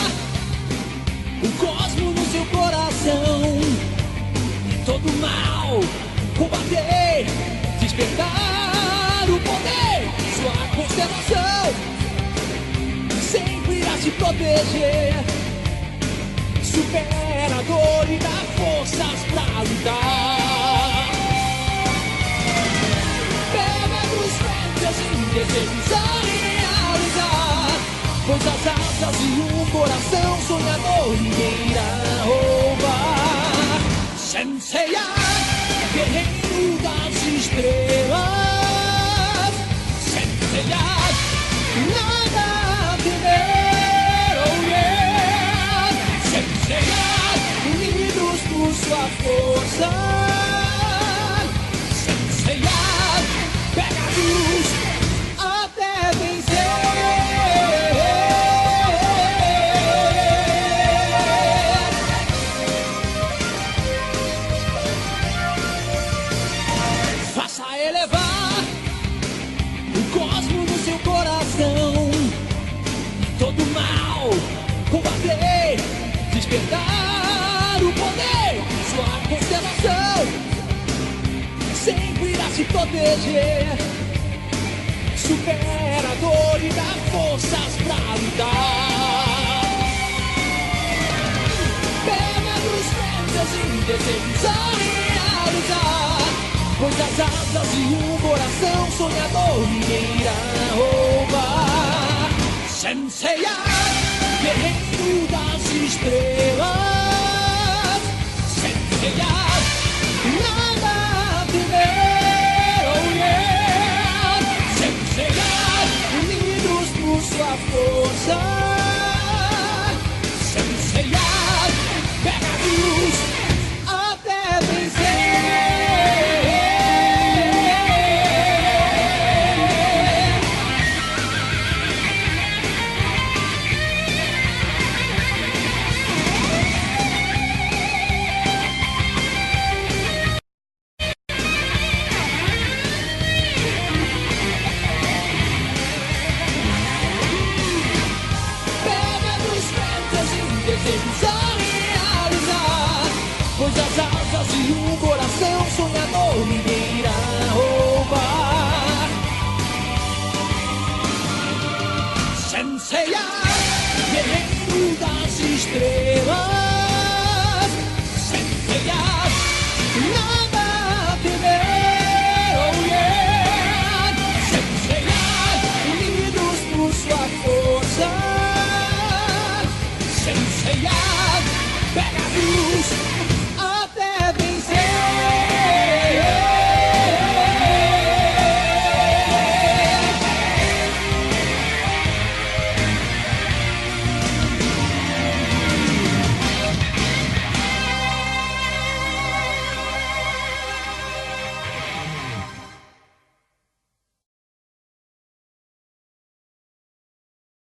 o cosmo no seu coração. Todo mal combater, despertar o poder, sua constelação. Sempre irá se proteger. Supera a dor e dá forças pra lutar. Pega dos ventos e desejos a realizar. Pois as asas e um coração sonhador ninguém irá roubar. Senseiya, guerreiro das estrelas. Senseiya, nada força. Proteger. Supera a dor e dá forças pra lutar. Pega ventos e desejos a realizar. Pois as asas e um coração sonhador ninguém irá roubar. Senseiya, guerreiro das estrelas. Senseiya,